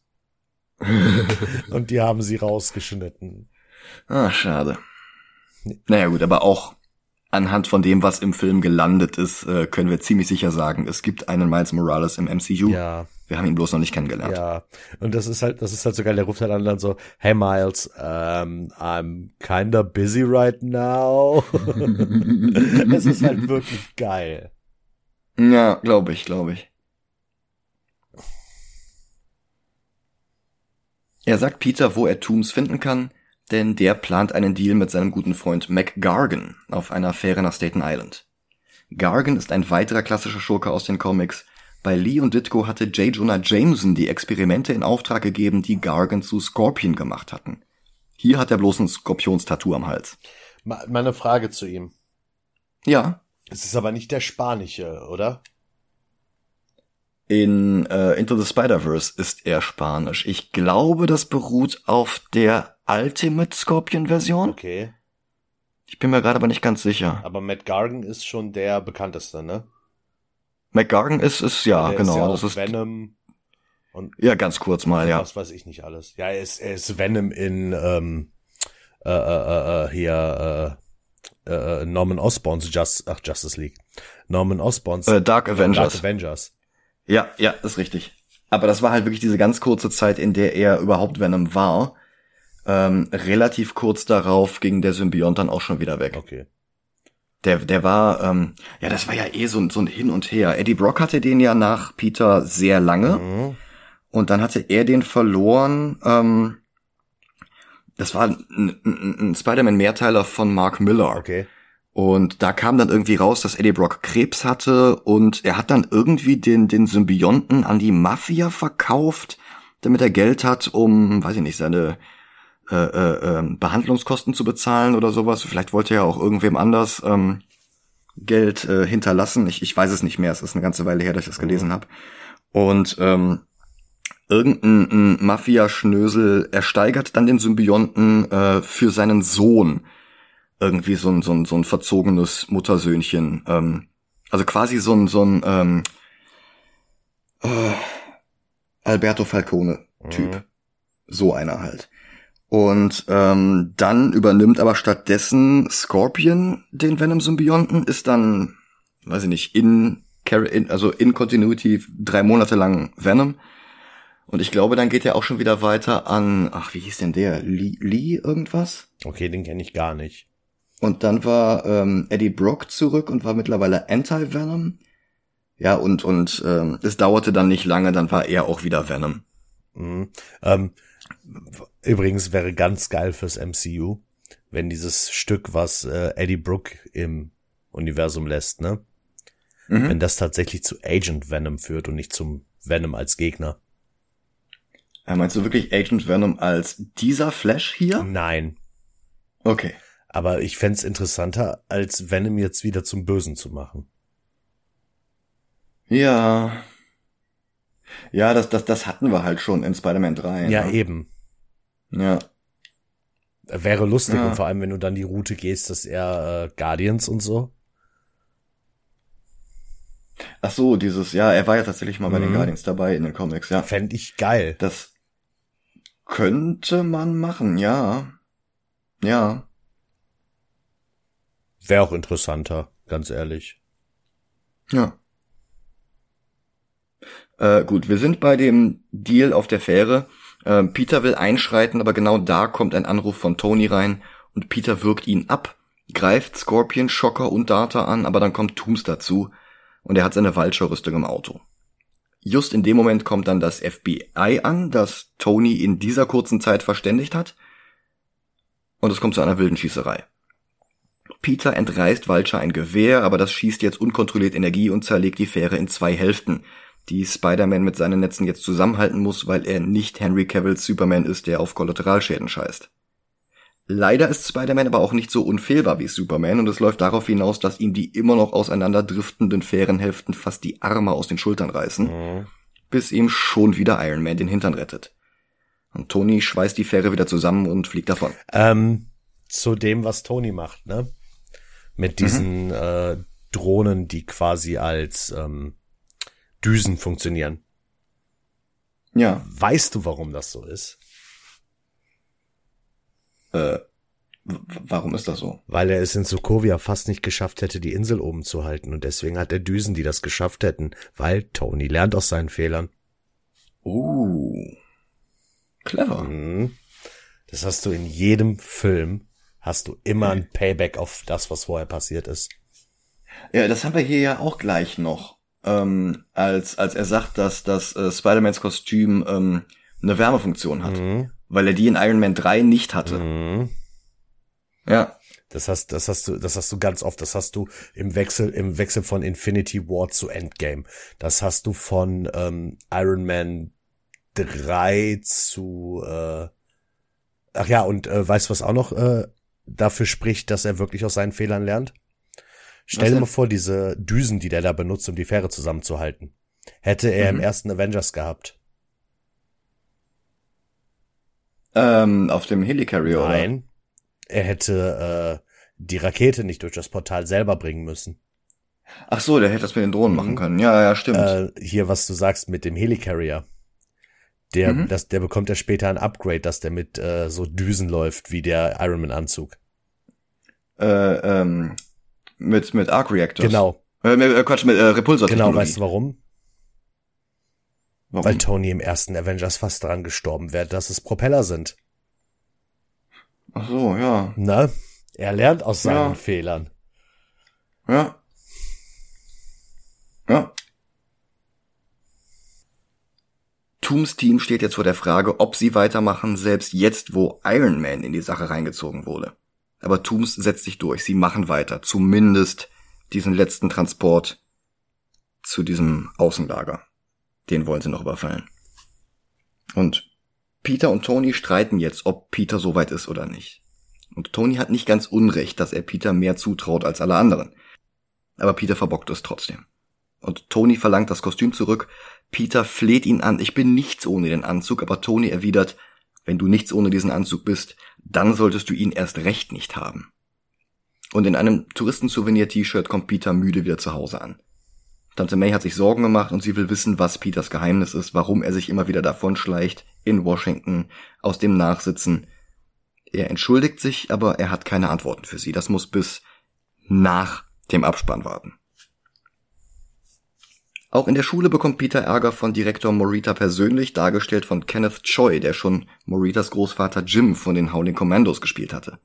[laughs] und die haben sie rausgeschnitten. Ah, schade. Naja gut, aber auch anhand von dem, was im Film gelandet ist, äh, können wir ziemlich sicher sagen, es gibt einen Miles Morales im MCU. Ja. Wir haben ihn bloß noch nicht kennengelernt. Ja, und das ist halt, das ist halt so geil, der ruft halt an dann so, hey Miles, um, I'm kinda busy right now. [laughs] das ist halt wirklich geil. Ja, glaube ich, glaube ich. Er sagt Peter, wo er Tooms finden kann, denn der plant einen Deal mit seinem guten Freund Mac Gargan auf einer Fähre nach Staten Island. Gargan ist ein weiterer klassischer Schurke aus den Comics. Bei Lee und Ditko hatte J. Jonah Jameson die Experimente in Auftrag gegeben, die Gargan zu Scorpion gemacht hatten. Hier hat er bloß ein Skorpionstattoo am Hals. Meine Frage zu ihm. Ja. Es ist aber nicht der spanische, oder? In äh, Into the Spider-Verse ist er spanisch. Ich glaube, das beruht auf der Ultimate Scorpion-Version. Okay. Ich bin mir gerade aber nicht ganz sicher. Aber Matt Gargan ist schon der bekannteste, ne? McGargan ist es ja, der genau. Ist ja das ist Venom und ja ganz kurz mal, ja. was weiß ich nicht alles. Ja, er ist, er ist Venom in ähm, äh, äh, äh, hier äh, äh, Norman Osborns Just, ach, Justice League. Norman Osborns Äh, Dark Avengers. Dark Avengers. Ja, ja, ist richtig. Aber das war halt wirklich diese ganz kurze Zeit, in der er überhaupt Venom war. Ähm, relativ kurz darauf ging der Symbiont dann auch schon wieder weg. Okay. Der, der war, ähm, ja, das war ja eh so, ein- so ein Hin und Her. Eddie Brock hatte den ja nach Peter sehr lange. Mhm. Und dann hatte er den verloren. Ähm, das war ein, ein, ein Spider-Man-Mehrteiler von Mark Miller. Okay. Und da kam dann irgendwie raus, dass Eddie Brock Krebs hatte und er hat dann irgendwie den, den Symbionten an die Mafia verkauft, damit er Geld hat, um, weiß ich nicht, seine äh, äh, ähm, Behandlungskosten zu bezahlen oder sowas. Vielleicht wollte er auch irgendwem anders ähm, Geld äh, hinterlassen. Ich, ich weiß es nicht mehr. Es ist eine ganze Weile her, dass ich das gelesen habe. Und ähm, irgendein ein Mafia-Schnösel ersteigert dann den Symbionten äh, für seinen Sohn. Irgendwie so ein, so ein, so ein verzogenes Muttersöhnchen. Ähm, also quasi so ein, so ein ähm, äh, Alberto Falcone-Typ. So einer halt. Und ähm, dann übernimmt aber stattdessen Scorpion den Venom-Symbionten, ist dann, weiß ich nicht, in, in also in Continuity drei Monate lang Venom. Und ich glaube, dann geht er auch schon wieder weiter an, ach, wie hieß denn der? Lee, Lee irgendwas? Okay, den kenne ich gar nicht. Und dann war ähm, Eddie Brock zurück und war mittlerweile Anti-Venom. Ja, und, und ähm, es dauerte dann nicht lange, dann war er auch wieder Venom. Mhm. Ähm, übrigens wäre ganz geil fürs MCU, wenn dieses Stück, was äh, Eddie Brook im Universum lässt, ne? Mhm. Wenn das tatsächlich zu Agent Venom führt und nicht zum Venom als Gegner. Ja, meinst du wirklich Agent Venom als dieser Flash hier? Nein. Okay. Aber ich fänd's interessanter, als Venom jetzt wieder zum Bösen zu machen. Ja. Ja, das, das, das hatten wir halt schon in Spider-Man 3. Ja, ne? eben. Ja. Wäre lustig Ja. und vor allem, wenn du dann die Route gehst, dass er äh, Guardians und so. Ach so, dieses, ja, er war ja tatsächlich mal bei den Mhm. Guardians dabei in den Comics, ja. Fänd ich geil. Das könnte man machen, ja. Ja. Wäre auch interessanter, ganz ehrlich. Ja. Äh, gut, wir sind bei dem Deal auf der Fähre. Äh, Peter will einschreiten, aber genau da kommt ein Anruf von Tony rein und Peter wirkt ihn ab, greift Scorpion, Shocker und Data an, aber dann kommt Tooms dazu und er hat seine Vulture-Rüstung im Auto. Just in dem Moment kommt dann das FBI an, das Tony in dieser kurzen Zeit verständigt hat und es kommt zu einer wilden Schießerei. Peter entreißt Vulture ein Gewehr, aber das schießt jetzt unkontrolliert Energie und zerlegt die Fähre in zwei Hälften, die Spider-Man mit seinen Netzen jetzt zusammenhalten muss, weil er nicht Henry Cavills Superman ist, der auf Kollateralschäden scheißt. Leider ist Spider-Man aber auch nicht so unfehlbar wie Superman und es läuft darauf hinaus, dass ihm die immer noch auseinanderdriftenden Fährenhälften fast die Arme aus den Schultern reißen, bis ihm schon wieder Iron Man den Hintern rettet. Und Tony schweißt die Fähre wieder zusammen und fliegt davon. Ähm, zu dem, was Tony macht, ne? Mit diesen äh, Drohnen, die quasi als ähm, Düsen funktionieren. Ja. Weißt du, warum das so ist? Äh, warum ist das so? Weil er es in Sokovia fast nicht geschafft hätte, die Insel oben zu halten. Und deswegen hat er Düsen, die das geschafft hätten. Weil Tony lernt aus seinen Fehlern. Uh. Clever. Mhm. Das hast du in jedem Film, hast du immer ein Payback auf das, was vorher passiert ist. Ja, das haben wir hier ja auch gleich noch. Ähm, als, als er sagt, dass das äh, Spider-Mans Kostüm ähm, eine Wärmefunktion hat. Mhm. Weil er die in Iron Man 3 nicht hatte. Mhm. Ja. Das hast, das hast du, das hast du ganz oft. Das hast du im Wechsel, im Wechsel von Infinity War zu Endgame. Das hast du von ähm, Iron Man 3 zu. Äh, ach ja, und äh, weißt du, was auch noch äh, dafür spricht, dass er wirklich aus seinen Fehlern lernt? Stell dir mal vor, diese Düsen, die der da benutzt, um die Fähre zusammenzuhalten. Hätte er Mhm. im ersten Avengers gehabt. Ähm, auf dem Helicarrier, oder? Nein. Er hätte äh, die Rakete nicht durch das Portal selber bringen müssen. Ach so, der hätte das mit den Drohnen machen können. Ja, ja, stimmt. äh, hier, was du sagst mit dem Helicarrier. Der, Mhm. das, der bekommt ja später ein Upgrade, dass der mit äh, so Düsen läuft wie der Ironman-Anzug. Äh, ähm, mit, mit Arc Reactors. Genau, Äh, äh, Quatsch, mit äh, Repulsor. genau, weißt du warum? Warum? Weil Tony im ersten Avengers fast daran gestorben wäre, dass es Propeller sind. Ach so, ja. Na? Er lernt aus seinen Ja. Fehlern. Ja. Ja. Tooms Team steht jetzt vor der Frage, ob sie weitermachen, selbst jetzt, wo Iron Man in die Sache reingezogen wurde. Aber Tooms setzt sich durch, sie machen weiter, zumindest diesen letzten Transport zu diesem Außenlager. Den wollen sie noch überfallen. Und Peter und Tony streiten jetzt, ob Peter soweit ist oder nicht. Und Tony hat nicht ganz unrecht, dass er Peter mehr zutraut als alle anderen. Aber Peter verbockt es trotzdem. Und Tony verlangt das Kostüm zurück. Peter fleht ihn an, ich bin nichts ohne den Anzug, aber Tony erwidert, wenn du nichts ohne diesen Anzug bist, dann solltest du ihn erst recht nicht haben. Und in einem Touristensouvenir-T-Shirt kommt Peter müde wieder zu Hause an. Tante May hat sich Sorgen gemacht und sie will wissen, was Peters Geheimnis ist, warum er sich immer wieder davonschleicht, in Washington, aus dem Nachsitzen. Er entschuldigt sich, aber er hat keine Antworten für sie. Das muss bis nach dem Abspann warten. Auch in der Schule bekommt Peter Ärger von Direktor Morita persönlich, dargestellt von Kenneth Choi, der schon Moritas Großvater Jim von den Howling Commandos gespielt hatte.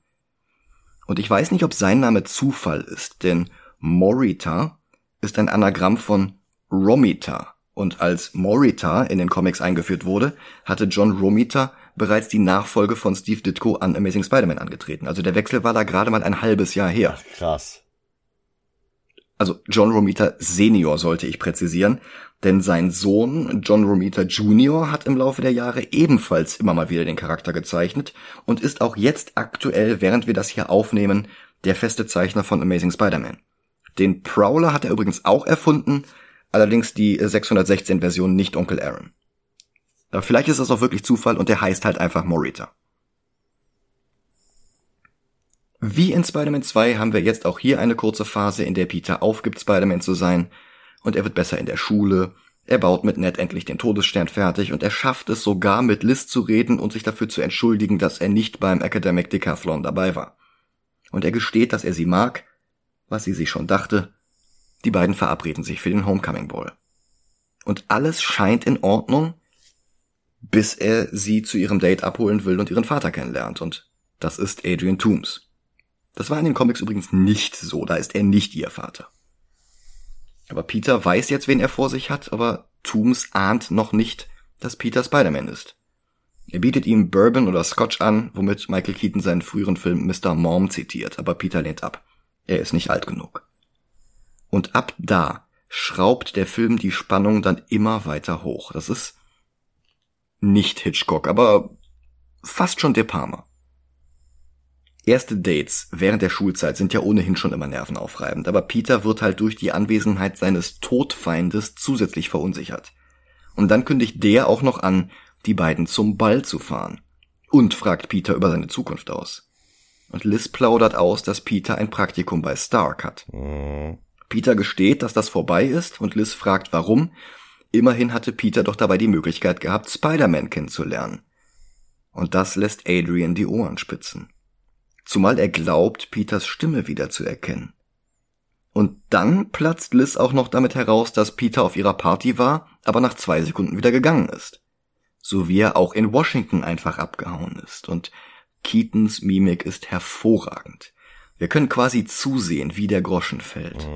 Und ich weiß nicht, ob sein Name Zufall ist, denn Morita ist ein Anagramm von Romita. Und als Morita in den Comics eingeführt wurde, hatte John Romita bereits die Nachfolge von Steve Ditko an Amazing Spider-Man angetreten. Also der Wechsel war da gerade mal ein halbes Jahr her. Krass. Also John Romita Senior sollte ich präzisieren, denn sein Sohn John Romita Junior hat im Laufe der Jahre ebenfalls immer mal wieder den Charakter gezeichnet und ist auch jetzt aktuell, während wir das hier aufnehmen, der feste Zeichner von Amazing Spider-Man. Den Prowler hat er übrigens auch erfunden, allerdings die 616-Version nicht Onkel Aaron. Aber vielleicht ist das auch wirklich Zufall und der heißt halt einfach Morita. Wie in Spider-Man 2 haben wir jetzt auch hier eine kurze Phase, in der Peter aufgibt, Spider-Man zu sein, und er wird besser in der Schule, er baut mit Ned endlich den Todesstern fertig und er schafft es sogar mit Liz zu reden und sich dafür zu entschuldigen, dass er nicht beim Academic Decathlon dabei war. Und er gesteht, dass er sie mag, was sie sich schon dachte. Die beiden verabreden sich für den Homecoming Ball. Und alles scheint in Ordnung, bis er sie zu ihrem Date abholen will und ihren Vater kennenlernt. Und das ist Adrian Toomes. Das war in den Comics übrigens nicht so, da ist er nicht ihr Vater. Aber Peter weiß jetzt, wen er vor sich hat, aber Toomes ahnt noch nicht, dass Peter Spider-Man ist. Er bietet ihm Bourbon oder Scotch an, womit Michael Keaton seinen früheren Film Mr. Mom zitiert, aber Peter lehnt ab. Er ist nicht alt genug. Und ab da schraubt der Film die Spannung dann immer weiter hoch. Das ist nicht Hitchcock, aber fast schon De Palma. Erste Dates während der Schulzeit sind ja ohnehin schon immer nervenaufreibend, aber Peter wird halt durch die Anwesenheit seines Todfeindes zusätzlich verunsichert. Und dann kündigt der auch noch an, die beiden zum Ball zu fahren und fragt Peter über seine Zukunft aus. Und Liz plaudert aus, dass Peter ein Praktikum bei Stark hat. Peter gesteht, dass das vorbei ist und Liz fragt, warum. Immerhin hatte Peter doch dabei die Möglichkeit gehabt, Spider-Man kennenzulernen. Und das lässt Adrian die Ohren spitzen. Zumal er glaubt, Peters Stimme wieder zu erkennen. Und dann platzt Liz auch noch damit heraus, dass Peter auf ihrer Party war, aber nach zwei Sekunden wieder gegangen ist. So wie er auch in Washington einfach abgehauen ist. Und Keatons Mimik ist hervorragend. Wir können quasi zusehen, wie der Groschen fällt.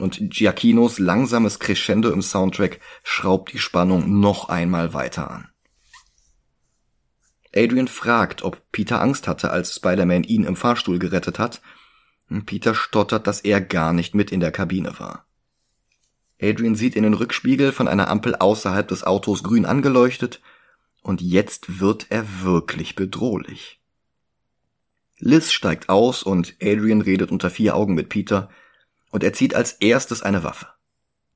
Und Giacchinos langsames Crescendo im Soundtrack schraubt die Spannung noch einmal weiter an. Adrian fragt, ob Peter Angst hatte, als Spider-Man ihn im Fahrstuhl gerettet hat. Peter stottert, dass er gar nicht mit in der Kabine war. Adrian sieht in den Rückspiegel von einer Ampel außerhalb des Autos grün angeleuchtet und jetzt wird er wirklich bedrohlich. Liz steigt aus und Adrian redet unter vier Augen mit Peter und er zieht als erstes eine Waffe.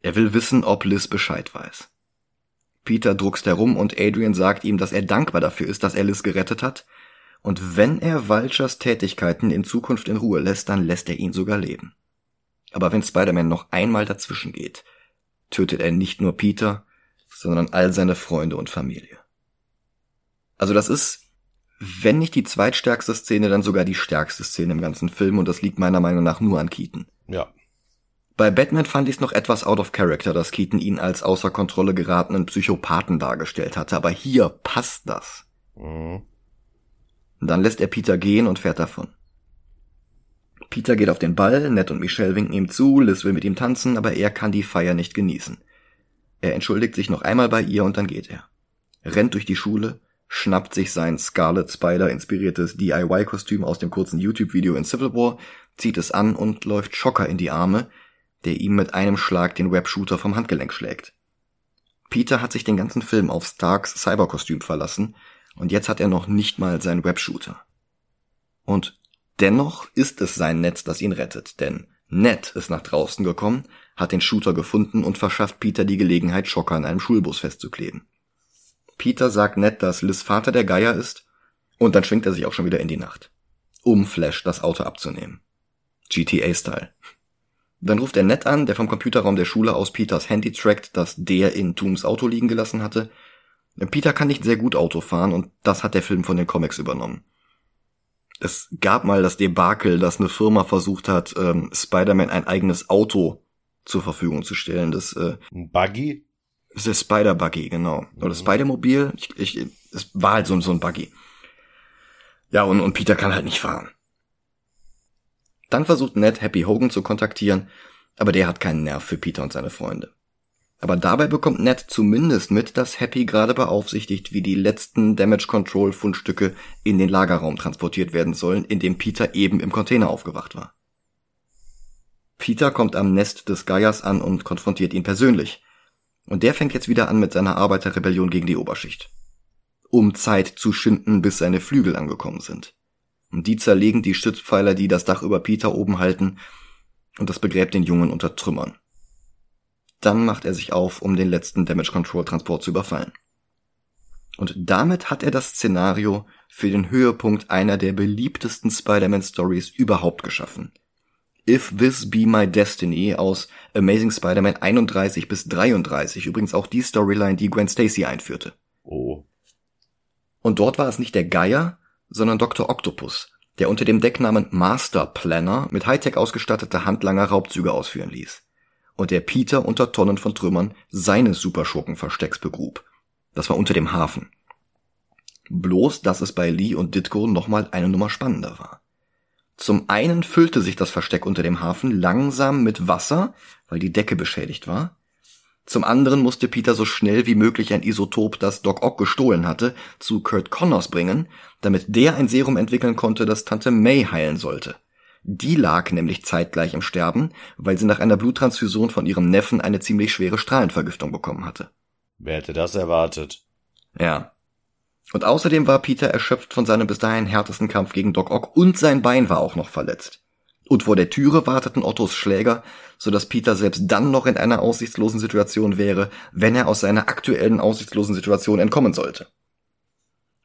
Er will wissen, ob Liz Bescheid weiß. Peter druckst herum und Adrian sagt ihm, dass er dankbar dafür ist, dass Liz gerettet hat. Und wenn er Vultures Tätigkeiten in Zukunft in Ruhe lässt, dann lässt er ihn sogar leben. Aber wenn Spider-Man noch einmal dazwischen geht, tötet er nicht nur Peter, sondern all seine Freunde und Familie. Also das ist, wenn nicht die zweitstärkste Szene, dann sogar die stärkste Szene im ganzen Film und das liegt meiner Meinung nach nur an Keaton. Ja. Bei Batman fand ich es noch etwas out of character, dass Keaton ihn als außer Kontrolle geratenen Psychopathen dargestellt hatte, aber hier passt das. Mhm. Dann lässt er Peter gehen und fährt davon. Peter geht auf den Ball, Ned und Michelle winken ihm zu, Liz will mit ihm tanzen, aber er kann die Feier nicht genießen. Er entschuldigt sich noch einmal bei ihr und dann geht er. Rennt durch die Schule, schnappt sich sein Scarlet Spider inspiriertes DIY-Kostüm aus dem kurzen YouTube-Video in Civil War, zieht es an und läuft Schocker in die Arme, der ihm mit einem Schlag den Webshooter vom Handgelenk schlägt. Peter hat sich den ganzen Film auf Starks Cyberkostüm verlassen und jetzt hat er noch nicht mal seinen Webshooter. Und dennoch ist es sein Netz, das ihn rettet, denn Ned ist nach draußen gekommen, hat den Shooter gefunden und verschafft Peter die Gelegenheit, Schocker an einem Schulbus festzukleben. Peter sagt Ned, dass Liz Vater der Geier ist, und dann schwingt er sich auch schon wieder in die Nacht, um Flash das Auto abzunehmen. GTA-Style. Dann ruft er Ned an, der vom Computerraum der Schule aus Peters Handy trackt, das der in Tooms Auto liegen gelassen hatte. Peter kann nicht sehr gut Auto fahren und das hat der Film von den Comics übernommen. Es gab mal das Debakel, dass eine Firma versucht hat, ähm, Spider-Man ein eigenes Auto zur Verfügung zu stellen. Das, äh, Ein Buggy? das ist Spider-Buggy, genau. Oder Spider-Mobil. Ich, ich, es war halt so, so ein Buggy. Ja, und, und Peter kann halt nicht fahren. Dann versucht Ned Happy Hogan zu kontaktieren, aber der hat keinen Nerv für Peter und seine Freunde. Aber dabei bekommt Ned zumindest mit, dass Happy gerade beaufsichtigt, wie die letzten Damage Control Fundstücke in den Lagerraum transportiert werden sollen, in dem Peter eben im Container aufgewacht war. Peter kommt am Nest des Geiers an und konfrontiert ihn persönlich. Und der fängt jetzt wieder an mit seiner Arbeiterrebellion gegen die Oberschicht. Um Zeit zu schinden, bis seine Flügel angekommen sind. Und die zerlegen die Stützpfeiler, die das Dach über Peter oben halten, und das begräbt den Jungen unter Trümmern. Dann macht er sich auf, um den letzten Damage Control Transport zu überfallen. Und damit hat er das Szenario für den Höhepunkt einer der beliebtesten Spider-Man Stories überhaupt geschaffen. If This Be My Destiny aus Amazing Spider-Man 31 bis 33, übrigens auch die Storyline, die Gwen Stacy einführte. Oh. Und dort war es nicht der Geier, sondern Dr. Octopus, der unter dem Decknamen Master Planner mit Hightech ausgestattete Handlanger Raubzüge ausführen ließ. Und der Peter unter Tonnen von Trümmern seines Superschurkenverstecks begrub. Das war unter dem Hafen. Bloß, dass es bei Lee und Ditko nochmal eine Nummer spannender war. Zum einen füllte sich das Versteck unter dem Hafen langsam mit Wasser, weil die Decke beschädigt war. Zum anderen musste Peter so schnell wie möglich ein Isotop, das Doc Ock gestohlen hatte, zu Kurt Connors bringen, damit der ein Serum entwickeln konnte, das Tante May heilen sollte. Die lag nämlich zeitgleich im Sterben, weil sie nach einer Bluttransfusion von ihrem Neffen eine ziemlich schwere Strahlenvergiftung bekommen hatte. Wer hätte das erwartet? Ja. Und außerdem war Peter erschöpft von seinem bis dahin härtesten Kampf gegen Doc Ock und sein Bein war auch noch verletzt. Und vor der Türe warteten Ottos Schläger, so dass Peter selbst dann noch in einer aussichtslosen Situation wäre, wenn er aus seiner aktuellen aussichtslosen Situation entkommen sollte.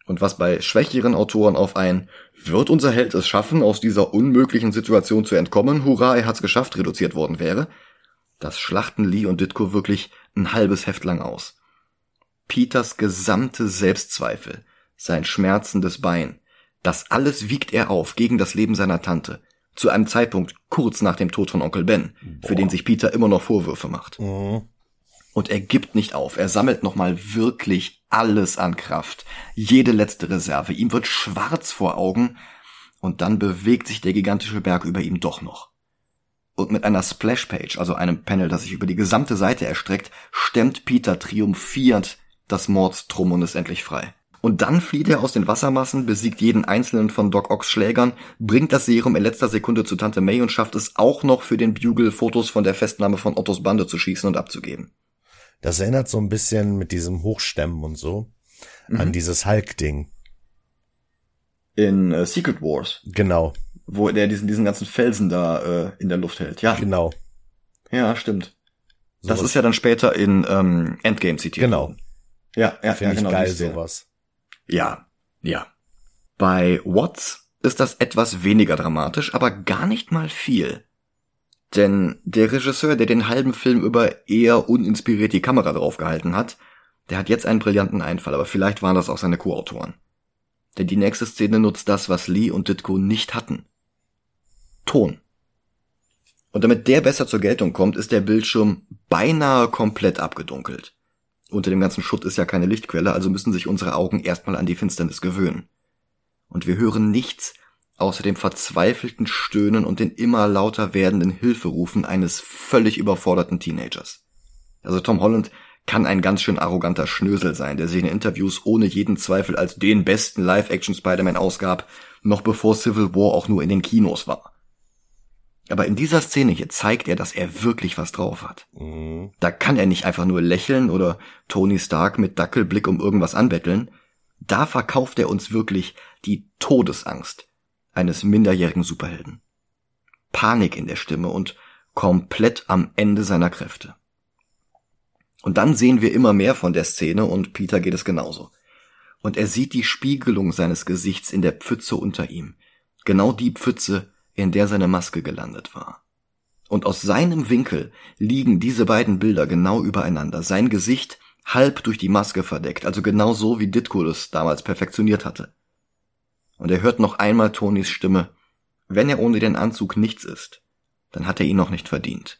Und was bei schwächeren Autoren auf ein Wird unser Held es schaffen, aus dieser unmöglichen Situation zu entkommen, hurra, er hat's geschafft, reduziert worden wäre, das schlachten Lee und Ditko wirklich ein halbes Heft lang aus. Peters gesamte Selbstzweifel, sein schmerzendes Bein, das alles wiegt er auf gegen das Leben seiner Tante, zu einem Zeitpunkt kurz nach dem Tod von Onkel Ben, Boah. für den sich Peter immer noch Vorwürfe macht. Mhm. Und er gibt nicht auf, er sammelt nochmal wirklich alles an Kraft, jede letzte Reserve, ihm wird schwarz vor Augen, und dann bewegt sich der gigantische Berg über ihm doch noch. Und mit einer Splashpage, also einem Panel, das sich über die gesamte Seite erstreckt, stemmt Peter triumphierend das Mordstrum und ist endlich frei. Und dann flieht er aus den Wassermassen, besiegt jeden einzelnen von Doc Ocks Schlägern, bringt das Serum in letzter Sekunde zu Tante May und schafft es auch noch für den Bugle Fotos von der Festnahme von Ottos Bande zu schießen und abzugeben. Das erinnert so ein bisschen mit diesem Hochstemmen und so mhm. an dieses Hulk-Ding. In äh, Secret Wars. Genau. Wo der diesen, diesen ganzen Felsen da äh, in der Luft hält. Ja. Genau. Ja, stimmt. So das ist ja dann später in ähm, Endgame zitiert. Genau. Ja, ja, Finde ja, genau. geil, sowas. Ja, ja. Bei Watts ist das etwas weniger dramatisch, aber gar nicht mal viel. Denn der Regisseur, der den halben Film über eher uninspiriert die Kamera draufgehalten hat, der hat jetzt einen brillanten Einfall, aber vielleicht waren das auch seine Co-Autoren. Denn die nächste Szene nutzt das, was Lee und Ditko nicht hatten. Ton. Und damit der besser zur Geltung kommt, ist der Bildschirm beinahe komplett abgedunkelt. Unter dem ganzen Schutt ist ja keine Lichtquelle, also müssen sich unsere Augen erstmal an die Finsternis gewöhnen. Und wir hören nichts außer dem verzweifelten Stöhnen und den immer lauter werdenden Hilferufen eines völlig überforderten Teenagers. Also Tom Holland kann ein ganz schön arroganter Schnösel sein, der sich in Interviews ohne jeden Zweifel als den besten Live-Action Spider-Man ausgab, noch bevor Civil War auch nur in den Kinos war. Aber in dieser Szene hier zeigt er, dass er wirklich was drauf hat. Mhm. Da kann er nicht einfach nur lächeln oder Tony Stark mit Dackelblick um irgendwas anbetteln. Da verkauft er uns wirklich die Todesangst eines minderjährigen Superhelden. Panik in der Stimme und komplett am Ende seiner Kräfte. Und dann sehen wir immer mehr von der Szene und Peter geht es genauso. Und er sieht die Spiegelung seines Gesichts in der Pfütze unter ihm. Genau die Pfütze, in der seine Maske gelandet war. Und aus seinem Winkel liegen diese beiden Bilder genau übereinander, sein Gesicht halb durch die Maske verdeckt, also genau so, wie Ditko es damals perfektioniert hatte. Und er hört noch einmal Tonys Stimme, wenn er ohne den Anzug nichts ist, dann hat er ihn noch nicht verdient.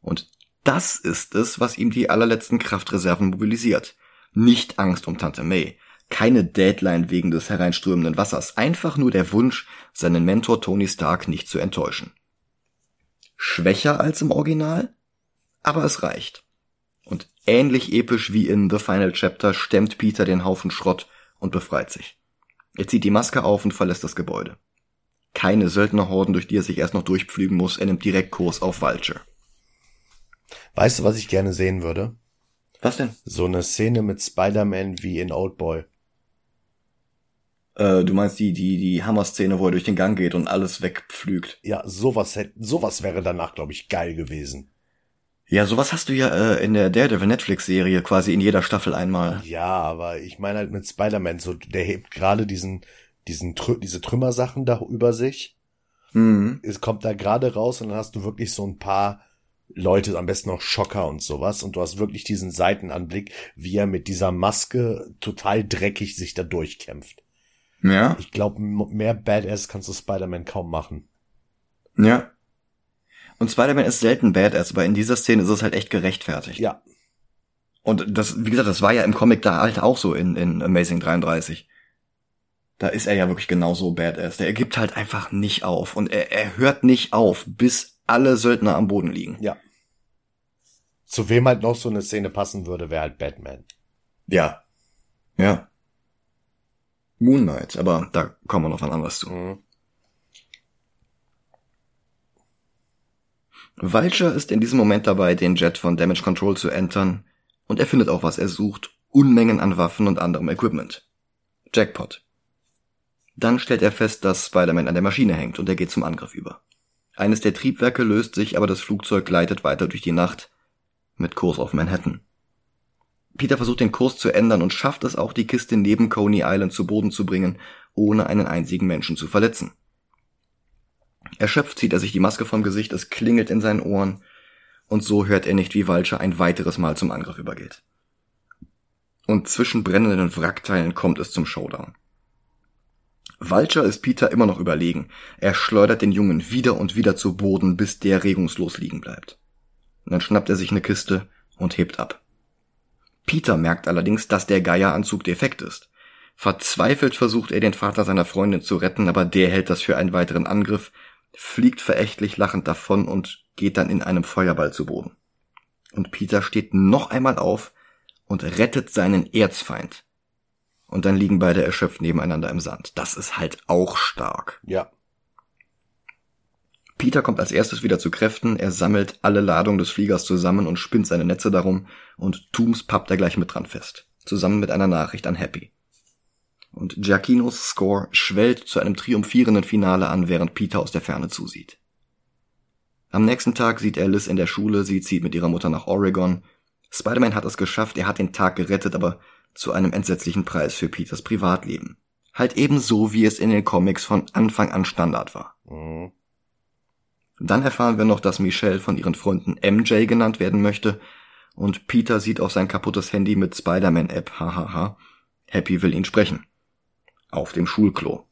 Und das ist es, was ihm die allerletzten Kraftreserven mobilisiert. Nicht Angst um Tante May, keine Deadline wegen des hereinströmenden Wassers, einfach nur der Wunsch, seinen Mentor Tony Stark nicht zu enttäuschen. Schwächer als im Original, aber es reicht. Und ähnlich episch wie in The Final Chapter stemmt Peter den Haufen Schrott und befreit sich. Er zieht die Maske auf und verlässt das Gebäude. Keine Söldnerhorden, durch die er sich erst noch durchpflügen muss, er nimmt direkt Kurs auf Vulture. Weißt du, was ich gerne sehen würde? Was denn? So eine Szene mit Spider-Man wie in Oldboy. Äh, du meinst die, die, die Hammer-Szene, wo er durch den Gang geht und alles wegpflügt. Ja, sowas hätte, sowas wäre danach, glaube ich, geil gewesen. Ja, sowas hast du ja äh, in der Daredevil Netflix-Serie quasi in jeder Staffel einmal. Ja, aber ich meine halt mit Spider-Man, so, der hebt gerade diesen, diesen, diese Trümmersachen da über sich. Mhm. Es kommt da gerade raus und dann hast du wirklich so ein paar Leute, am besten noch Schocker und sowas. Und du hast wirklich diesen Seitenanblick, wie er mit dieser Maske total dreckig sich da durchkämpft. Ja. Ich glaube, mehr Badass kannst du Spider-Man kaum machen. Ja. Und Spider-Man ist selten Badass, aber in dieser Szene ist es halt echt gerechtfertigt. Ja. Und das, wie gesagt, das war ja im Comic da halt auch so in, in Amazing 33. Da ist er ja wirklich genauso Badass. Der gibt halt einfach nicht auf. Und er, er hört nicht auf, bis alle Söldner am Boden liegen. Ja. Zu wem halt noch so eine Szene passen würde, wäre halt Batman. Ja. Ja. Moon Knight, aber da kommen wir noch wann anders zu. Mhm. Vulture ist in diesem Moment dabei, den Jet von Damage Control zu entern, und er findet auch, was er sucht, Unmengen an Waffen und anderem Equipment. Jackpot. Dann stellt er fest, dass Spider-Man an der Maschine hängt und er geht zum Angriff über. Eines der Triebwerke löst sich, aber das Flugzeug gleitet weiter durch die Nacht mit Kurs auf Manhattan. Peter versucht den Kurs zu ändern und schafft es auch, die Kiste neben Coney Island zu Boden zu bringen, ohne einen einzigen Menschen zu verletzen. Erschöpft zieht er sich die Maske vom Gesicht, es klingelt in seinen Ohren, und so hört er nicht, wie Walcher ein weiteres Mal zum Angriff übergeht. Und zwischen brennenden Wrackteilen kommt es zum Showdown. Vulture ist Peter immer noch überlegen. Er schleudert den Jungen wieder und wieder zu Boden, bis der regungslos liegen bleibt. dann schnappt er sich eine Kiste und hebt ab. Peter merkt allerdings, dass der Geieranzug defekt ist. Verzweifelt versucht er den Vater seiner Freundin zu retten, aber der hält das für einen weiteren Angriff, fliegt verächtlich lachend davon und geht dann in einem Feuerball zu Boden. Und Peter steht noch einmal auf und rettet seinen Erzfeind und dann liegen beide erschöpft nebeneinander im Sand. Das ist halt auch stark. Ja. Peter kommt als erstes wieder zu Kräften, er sammelt alle Ladungen des Fliegers zusammen und spinnt seine Netze darum und Tooms pappt er gleich mit dran fest. Zusammen mit einer Nachricht an Happy. Und Giacinos Score schwellt zu einem triumphierenden Finale an, während Peter aus der Ferne zusieht. Am nächsten Tag sieht Liz in der Schule, sie zieht mit ihrer Mutter nach Oregon. Spider-Man hat es geschafft, er hat den Tag gerettet, aber zu einem entsetzlichen Preis für Peters Privatleben. Halt ebenso, wie es in den Comics von Anfang an Standard war. Mhm. Dann erfahren wir noch, dass Michelle von ihren Freunden MJ genannt werden möchte und Peter sieht auf sein kaputtes Handy mit Spider-Man-App, hahaha. Happy will ihn sprechen. Auf dem Schulklo.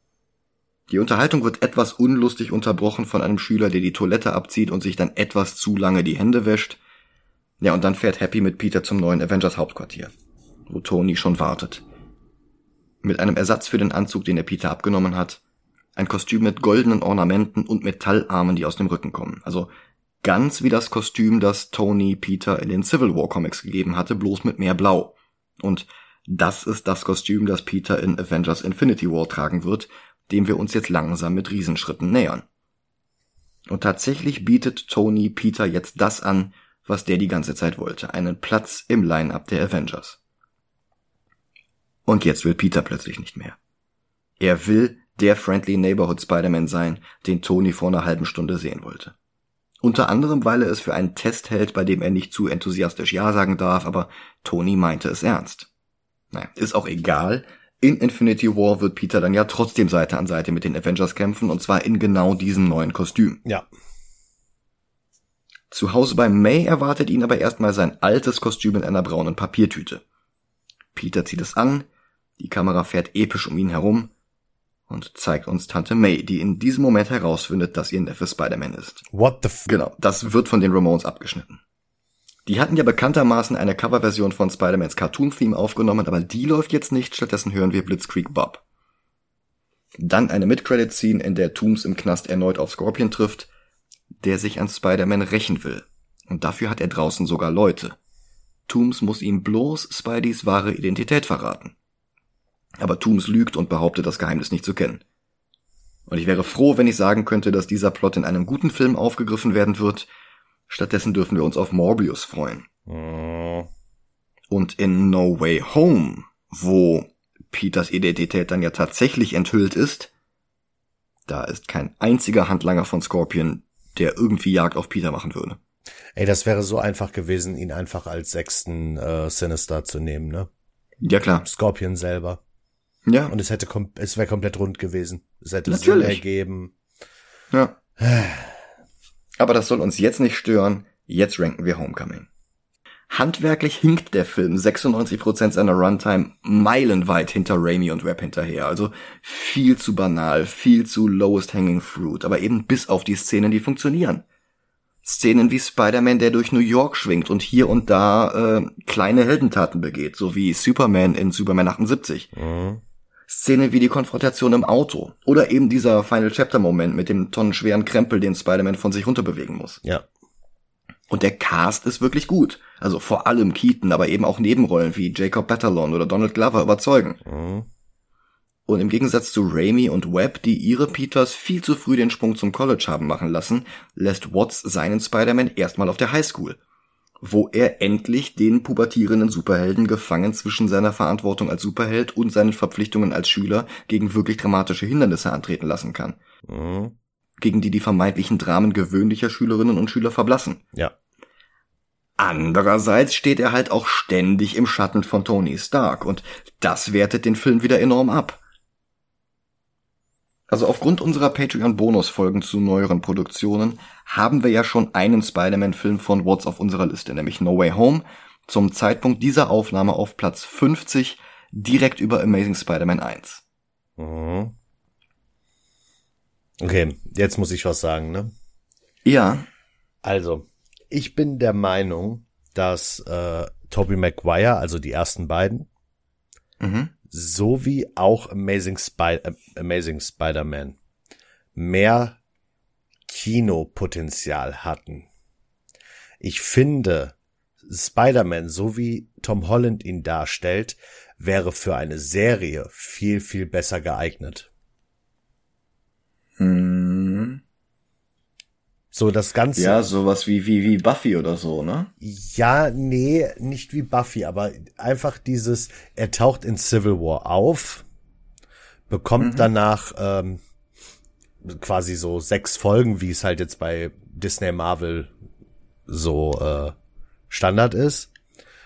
Die Unterhaltung wird etwas unlustig unterbrochen von einem Schüler, der die Toilette abzieht und sich dann etwas zu lange die Hände wäscht. Ja, und dann fährt Happy mit Peter zum neuen Avengers Hauptquartier wo Tony schon wartet. Mit einem Ersatz für den Anzug, den er Peter abgenommen hat, ein Kostüm mit goldenen Ornamenten und Metallarmen, die aus dem Rücken kommen. Also ganz wie das Kostüm, das Tony Peter in den Civil War Comics gegeben hatte, bloß mit mehr Blau. Und das ist das Kostüm, das Peter in Avengers Infinity War tragen wird, dem wir uns jetzt langsam mit Riesenschritten nähern. Und tatsächlich bietet Tony Peter jetzt das an, was der die ganze Zeit wollte, einen Platz im Line-up der Avengers. Und jetzt will Peter plötzlich nicht mehr. Er will der Friendly Neighborhood Spider-Man sein, den Tony vor einer halben Stunde sehen wollte. Unter anderem, weil er es für einen Test hält, bei dem er nicht zu enthusiastisch Ja sagen darf, aber Tony meinte es ernst. Naja, ist auch egal. In Infinity War wird Peter dann ja trotzdem Seite an Seite mit den Avengers kämpfen, und zwar in genau diesem neuen Kostüm. Ja. Zu Hause bei May erwartet ihn aber erstmal sein altes Kostüm in einer braunen Papiertüte. Peter zieht es an, die Kamera fährt episch um ihn herum und zeigt uns Tante May, die in diesem Moment herausfindet, dass ihr Neffe Spider-Man ist. What the f Genau, das wird von den Ramones abgeschnitten. Die hatten ja bekanntermaßen eine Coverversion von Spider-Mans Cartoon-Theme aufgenommen, aber die läuft jetzt nicht, stattdessen hören wir Blitzkrieg Bob. Dann eine Mid-Credit-Scene, in der Tooms im Knast erneut auf Scorpion trifft, der sich an Spider-Man rächen will. Und dafür hat er draußen sogar Leute. Tooms muss ihm bloß Spideys wahre Identität verraten. Aber Tooms lügt und behauptet, das Geheimnis nicht zu kennen. Und ich wäre froh, wenn ich sagen könnte, dass dieser Plot in einem guten Film aufgegriffen werden wird. Stattdessen dürfen wir uns auf Morbius freuen. Oh. Und in No Way Home, wo Peters Identität dann ja tatsächlich enthüllt ist, da ist kein einziger Handlanger von Scorpion, der irgendwie Jagd auf Peter machen würde. Ey, das wäre so einfach gewesen, ihn einfach als sechsten äh, Sinister zu nehmen, ne? Ja, klar. Scorpion selber. Ja. Und es hätte kom es wäre komplett rund gewesen. Es hätte Natürlich. Sinn ergeben. Ja. [sighs] Aber das soll uns jetzt nicht stören. Jetzt ranken wir Homecoming. Handwerklich hinkt der Film 96% seiner Runtime meilenweit hinter Raimi und Webb hinterher. Also viel zu banal, viel zu lowest hanging fruit, aber eben bis auf die Szenen, die funktionieren. Szenen wie Spider-Man, der durch New York schwingt und hier und da äh, kleine Heldentaten begeht, so wie Superman in Superman 78. Mhm. Szene wie die Konfrontation im Auto oder eben dieser Final Chapter Moment mit dem tonnenschweren Krempel, den Spider-Man von sich runterbewegen muss. Ja. Und der Cast ist wirklich gut. Also vor allem Keaton, aber eben auch Nebenrollen wie Jacob Batalon oder Donald Glover überzeugen. Mhm. Und im Gegensatz zu Raimi und Webb, die ihre Peters viel zu früh den Sprung zum College haben machen lassen, lässt Watts seinen Spider-Man erstmal auf der Highschool, wo er endlich den pubertierenden Superhelden gefangen zwischen seiner Verantwortung als Superheld und seinen Verpflichtungen als Schüler gegen wirklich dramatische Hindernisse antreten lassen kann, Mhm. gegen die die vermeintlichen Dramen gewöhnlicher Schülerinnen und Schüler verblassen. Ja. Andererseits steht er halt auch ständig im Schatten von Tony Stark und das wertet den Film wieder enorm ab. Also aufgrund unserer Patreon-Bonusfolgen zu neueren Produktionen haben wir ja schon einen Spider-Man-Film von Watts auf unserer Liste, nämlich No Way Home, zum Zeitpunkt dieser Aufnahme auf Platz 50, direkt über Amazing Spider-Man 1. Mhm. Okay, jetzt muss ich was sagen, ne? Ja. Also, ich bin der Meinung, dass äh, Tobey Maguire, also die ersten beiden, Mhm. Sowie auch Amazing, Spy äh, Amazing Spider-Man mehr Kinopotenzial hatten. Ich finde, Spider-Man, so wie Tom Holland ihn darstellt, wäre für eine Serie viel, viel besser geeignet. Hm. So das Ganze. Ja, sowas wie, wie, wie Buffy oder so, ne? Ja, nee, nicht wie Buffy, aber einfach dieses, er taucht in Civil War auf, bekommt danach ähm, quasi so sechs Folgen, wie es halt jetzt bei Disney Marvel so äh, Standard ist,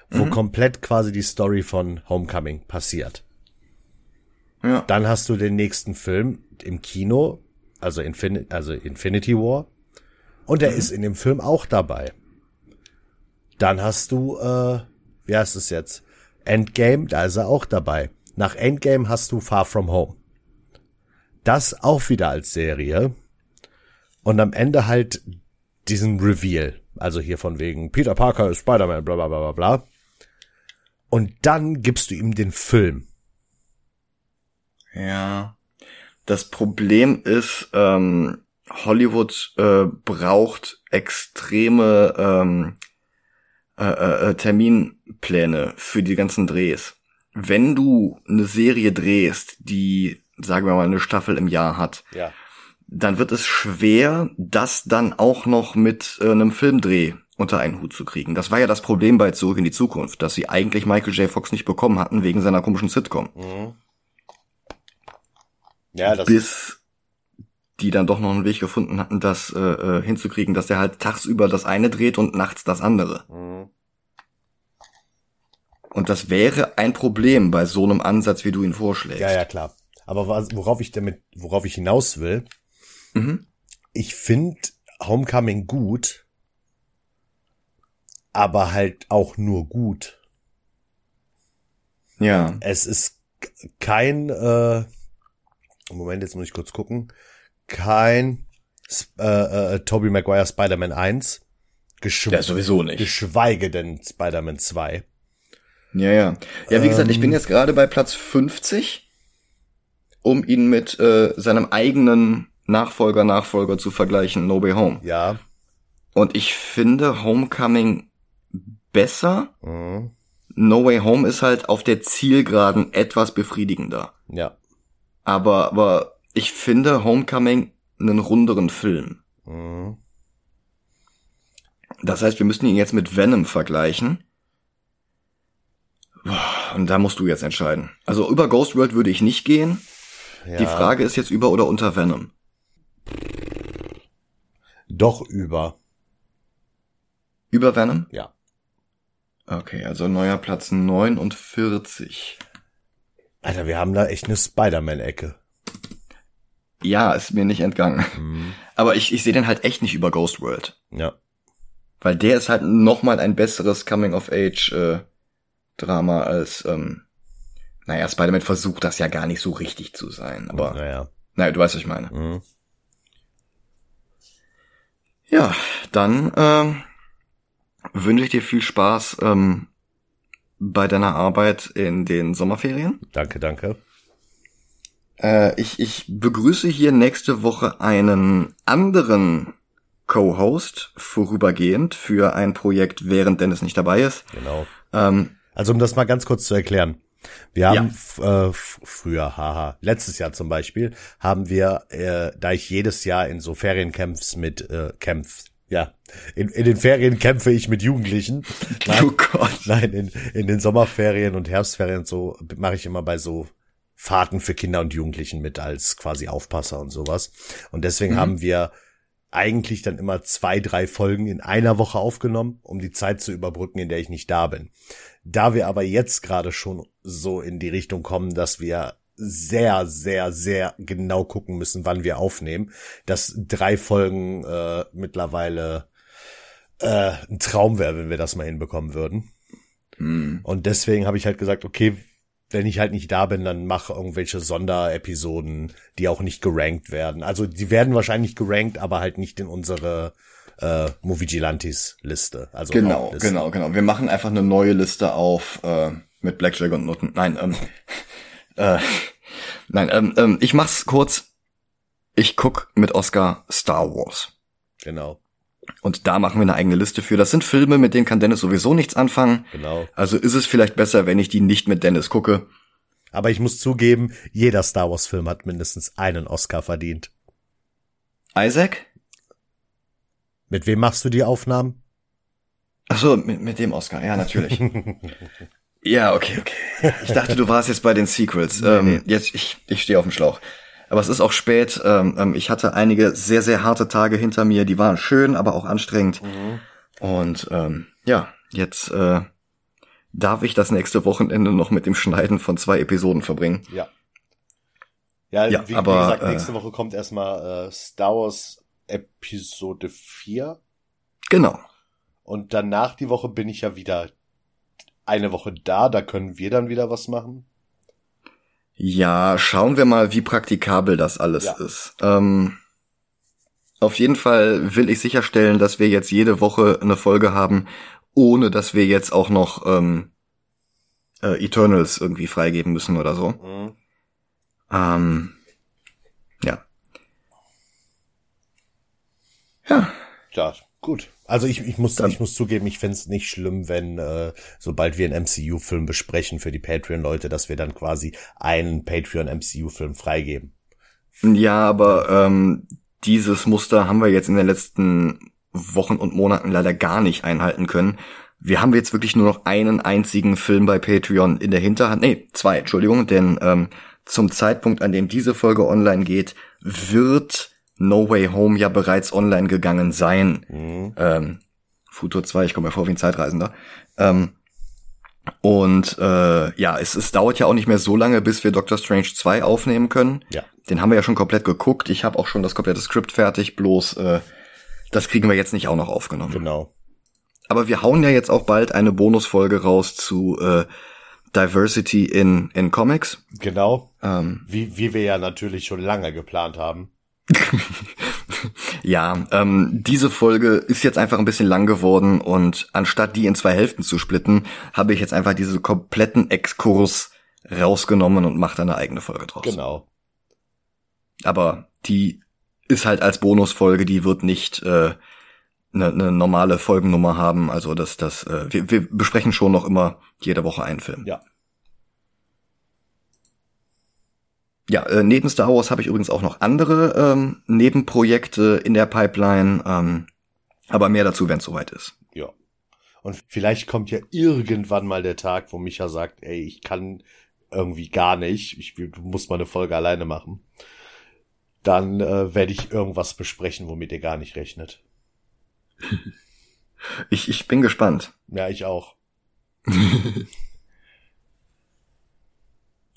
wo komplett quasi die Story von Homecoming passiert. Ja. Dann hast du den nächsten Film im Kino, also, Infin also Infinity War. Und er ist in dem Film auch dabei. Dann hast du, äh, wie heißt es jetzt? Endgame, da ist er auch dabei. Nach Endgame hast du Far From Home. Das auch wieder als Serie. Und am Ende halt diesen Reveal. Also hier von wegen Peter Parker ist Spider-Man, bla bla bla bla bla. Und dann gibst du ihm den Film. Ja. Das Problem ist, ähm, Hollywood äh, braucht extreme ähm, äh, äh, Terminpläne für die ganzen Drehs. Wenn du eine Serie drehst, die, sagen wir mal, eine Staffel im Jahr hat, Ja. dann wird es schwer, das dann auch noch mit äh, einem Filmdreh unter einen Hut zu kriegen. Das war ja das Problem bei Zurück in die Zukunft, dass sie eigentlich Michael J. Fox nicht bekommen hatten wegen seiner komischen Sitcom. Ja, das bis die dann doch noch einen Weg gefunden hatten, das äh, äh, hinzukriegen, dass der halt tagsüber das eine dreht und nachts das andere. Mhm. Und das wäre ein Problem bei so einem Ansatz, wie du ihn vorschlägst. Ja, ja, klar. Aber was, worauf ich damit, worauf ich hinaus will, Mhm. ich finde Homecoming gut, aber halt auch nur gut. ja. Es ist kein, äh, Moment, jetzt muss ich kurz gucken, kein äh, äh, Tobey Maguire Spider-Man 1, geschw Ja, sowieso nicht. geschweige denn Spider-Man 2. Ja, ja. Ja, wie gesagt, ich Ähm. bin jetzt gerade bei Platz 50, um ihn mit äh, seinem eigenen Nachfolger, Nachfolger zu vergleichen, No Way Home. Ja. Und ich finde Homecoming besser. Mhm. No Way Home ist halt auf der Zielgeraden etwas befriedigender. Ja. Aber, aber ich finde Homecoming einen runderen Film. Mhm. Das heißt, wir müssen ihn jetzt mit Venom vergleichen. Und da musst du jetzt entscheiden. Also über Ghost World würde ich nicht gehen. ja. Die Frage ist jetzt über oder unter Venom. Doch über. Über Venom? Ja. Okay, also neuer Platz 49. Alter, wir haben da echt eine Spider-Man-Ecke. Ja, ist mir nicht entgangen. Mhm. Aber ich, ich sehe den halt echt nicht über Ghost World. Ja. Weil der ist halt noch mal ein besseres Coming-of-Age-Drama als, ähm, naja, Spider-Man versucht das ja gar nicht so richtig zu sein. Aber, Naja. naja, du weißt, was ich meine. Mhm. Ja, dann ähm, wünsche ich dir viel Spaß ähm, bei deiner Arbeit in den Sommerferien. Danke, danke. Äh, ich, ich begrüße hier nächste Woche einen anderen Co-Host vorübergehend für ein Projekt, während Dennis nicht dabei ist. Genau. Ähm, Also um das mal ganz kurz zu erklären. Wir haben Ja. äh, früher, haha, letztes Jahr zum Beispiel, haben wir, äh, da ich jedes Jahr in so Feriencamps mit äh, Camps, ja, in, in den Ferien kämpfe ich mit Jugendlichen. Nein, oh Gott. nein in, in den Sommerferien und Herbstferien und so mache ich immer bei so Fahrten für Kinder und Jugendlichen mit als quasi Aufpasser und sowas. Und deswegen haben wir eigentlich dann immer zwei, drei Folgen in einer Woche aufgenommen, um die Zeit zu überbrücken, in der ich nicht da bin. Da wir aber jetzt gerade schon so in die Richtung kommen, dass wir sehr, sehr, sehr genau gucken müssen, wann wir aufnehmen, dass drei Folgen äh, mittlerweile äh, ein Traum wäre, wenn wir das mal hinbekommen würden. Hm. Und deswegen habe ich halt gesagt, okay, wenn ich halt nicht da bin, dann mach irgendwelche Sonderepisoden, die auch nicht gerankt werden. Also die werden wahrscheinlich gerankt, aber halt nicht in unsere äh, Movigilantes Liste. Also Genau, Hauptliste. genau, genau. Wir machen einfach eine neue Liste auf äh, mit Blackjack und Noten. Nein, ähm, [laughs] äh, nein, ähm, ähm, ich mach's kurz. Ich guck mit Oscar Star Wars. Genau, Und da machen wir eine eigene Liste für. Das sind Filme, mit denen kann Dennis sowieso nichts anfangen. genau. Also ist es vielleicht besser, wenn ich die nicht mit Dennis gucke. Aber ich muss zugeben, jeder Star Wars Film hat mindestens einen Oscar verdient. Isaac? Mit wem machst du die Aufnahmen? Ach so, mit, mit dem Oscar, ja, natürlich. [laughs] ja, okay, okay. Ich dachte, du warst jetzt bei den Sequels. ähm, Jetzt, ich, ich stehe auf dem Schlauch. Aber es ist auch spät. Ähm, ähm, ich hatte einige sehr, sehr harte Tage hinter mir. Die waren schön, aber auch anstrengend. Und ähm, ja, jetzt äh, darf ich das nächste Wochenende noch mit dem Schneiden von zwei Episoden verbringen. Ja. Ja, Ja, wie, aber, wie gesagt, äh, nächste Woche kommt erstmal äh, Star Wars Episode 4 Genau. und danach die Woche bin ich ja wieder eine Woche da, da können wir dann wieder was machen. Ja, schauen wir mal, wie praktikabel das alles Ja. ist. Ähm, auf jeden Fall will ich sicherstellen, dass wir jetzt jede Woche eine Folge haben, ohne dass wir jetzt auch noch ähm, äh, Eternals irgendwie freigeben müssen oder so. Mhm. Ähm, ja. Ja, Ja, gut. Also ich, ich muss Dann- ich muss zugeben, ich find's nicht schlimm, wenn äh, sobald wir einen MCU-Film besprechen für die Patreon-Leute, dass wir dann quasi einen Patreon-MCU-Film freigeben. ja, aber ähm, dieses Muster haben wir jetzt in den letzten Wochen und Monaten leider gar nicht einhalten können. Wir haben jetzt wirklich nur noch einen einzigen Film bei Patreon in der Hinterhand. Nee, zwei, Entschuldigung, denn ähm, zum Zeitpunkt, an dem diese Folge online geht, wird No Way Home ja bereits online gegangen sein. Mhm. Ähm, Futur 2, ich komme mir vor wie ein Zeitreisender. Ähm, und äh, ja, es, es dauert ja auch nicht mehr so lange, bis wir Doctor Strange 2 aufnehmen können. Ja. Den haben wir ja schon komplett geguckt. Ich habe auch schon das komplette Skript fertig, bloß äh, das kriegen wir jetzt nicht auch noch aufgenommen. Genau. Aber wir hauen ja jetzt auch bald eine Bonusfolge raus zu äh, Diversity in, in Comics. Genau. Ähm, Wie, wie wir ja natürlich schon lange geplant haben. [laughs] ja, ähm, diese Folge ist jetzt einfach ein bisschen lang geworden und anstatt die in zwei Hälften zu splitten, habe ich jetzt einfach diese kompletten Exkurs rausgenommen und mache da eine eigene Folge draus. Genau. Aber die ist halt als Bonusfolge, die wird nicht äh, eine, eine normale Folgennummer haben. Also das, das, äh, wir, wir besprechen schon noch immer jede Woche einen Film. Ja. Ja, äh, neben Star Wars habe ich übrigens auch noch andere ähm, Nebenprojekte in der Pipeline, ähm, aber mehr dazu, wenn es soweit ist. Ja. Und vielleicht kommt ja irgendwann mal der Tag, wo Micha sagt, ey, ich kann irgendwie gar nicht, ich muss mal eine Folge alleine machen. Dann äh, werde ich irgendwas besprechen, womit ihr gar nicht rechnet. [laughs] Ich, ich bin gespannt. Ja, ich auch. [laughs]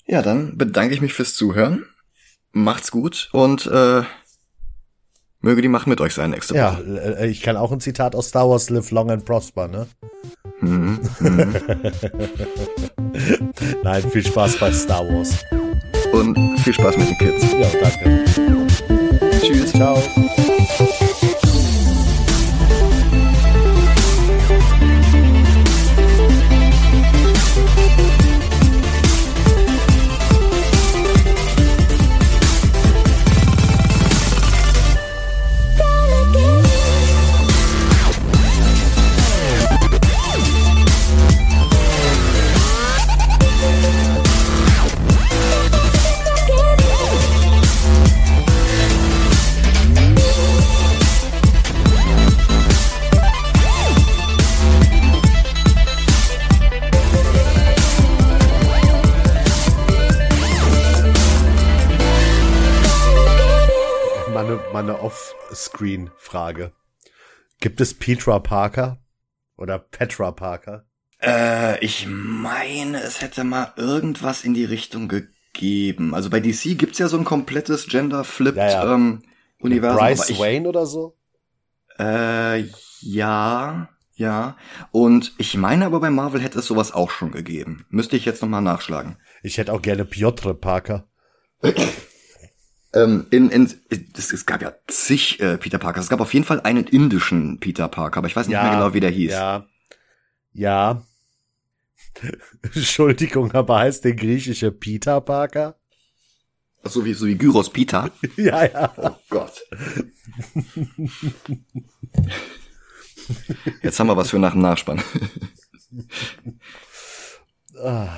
Ja, dann bedanke ich mich fürs Zuhören. Macht's gut und äh, möge die Macht mit euch sein nächste Ja, Woche. äh, ich kann auch ein Zitat aus Star Wars Live Long and Prosper, ne? Mhm, mhm. [laughs] Nein, viel Spaß bei Star Wars. und viel Spaß mit den Kids. Ja, danke. Tschüss. Ciao. Off-Screen-Frage. Gibt es Petra Parker? Oder Petra Parker? Äh, ich meine, es hätte mal irgendwas in die Richtung gegeben. Also bei DC gibt's ja so ein komplettes Gender-Flipped Ja, ja. ähm, Universum. Bryce ich, Wayne oder so? Äh, ja, ja. Und ich meine aber bei Marvel hätte es sowas auch schon gegeben. Müsste ich jetzt nochmal nachschlagen. Ich hätte auch gerne Piotr Parker. [coughs] Ähm, in, in, es, es gab ja zig äh, Peter Parker. Es gab auf jeden Fall einen indischen Peter Parker, aber ich weiß nicht mehr genau, wie der hieß. Ja. Ja. [laughs] Entschuldigung, aber heißt der griechische Peter Parker? Ach, So wie, so wie Gyros Peter. [laughs] Ja, ja. Oh Gott. Jetzt haben wir was für nach dem Nachspann. [laughs] Ah.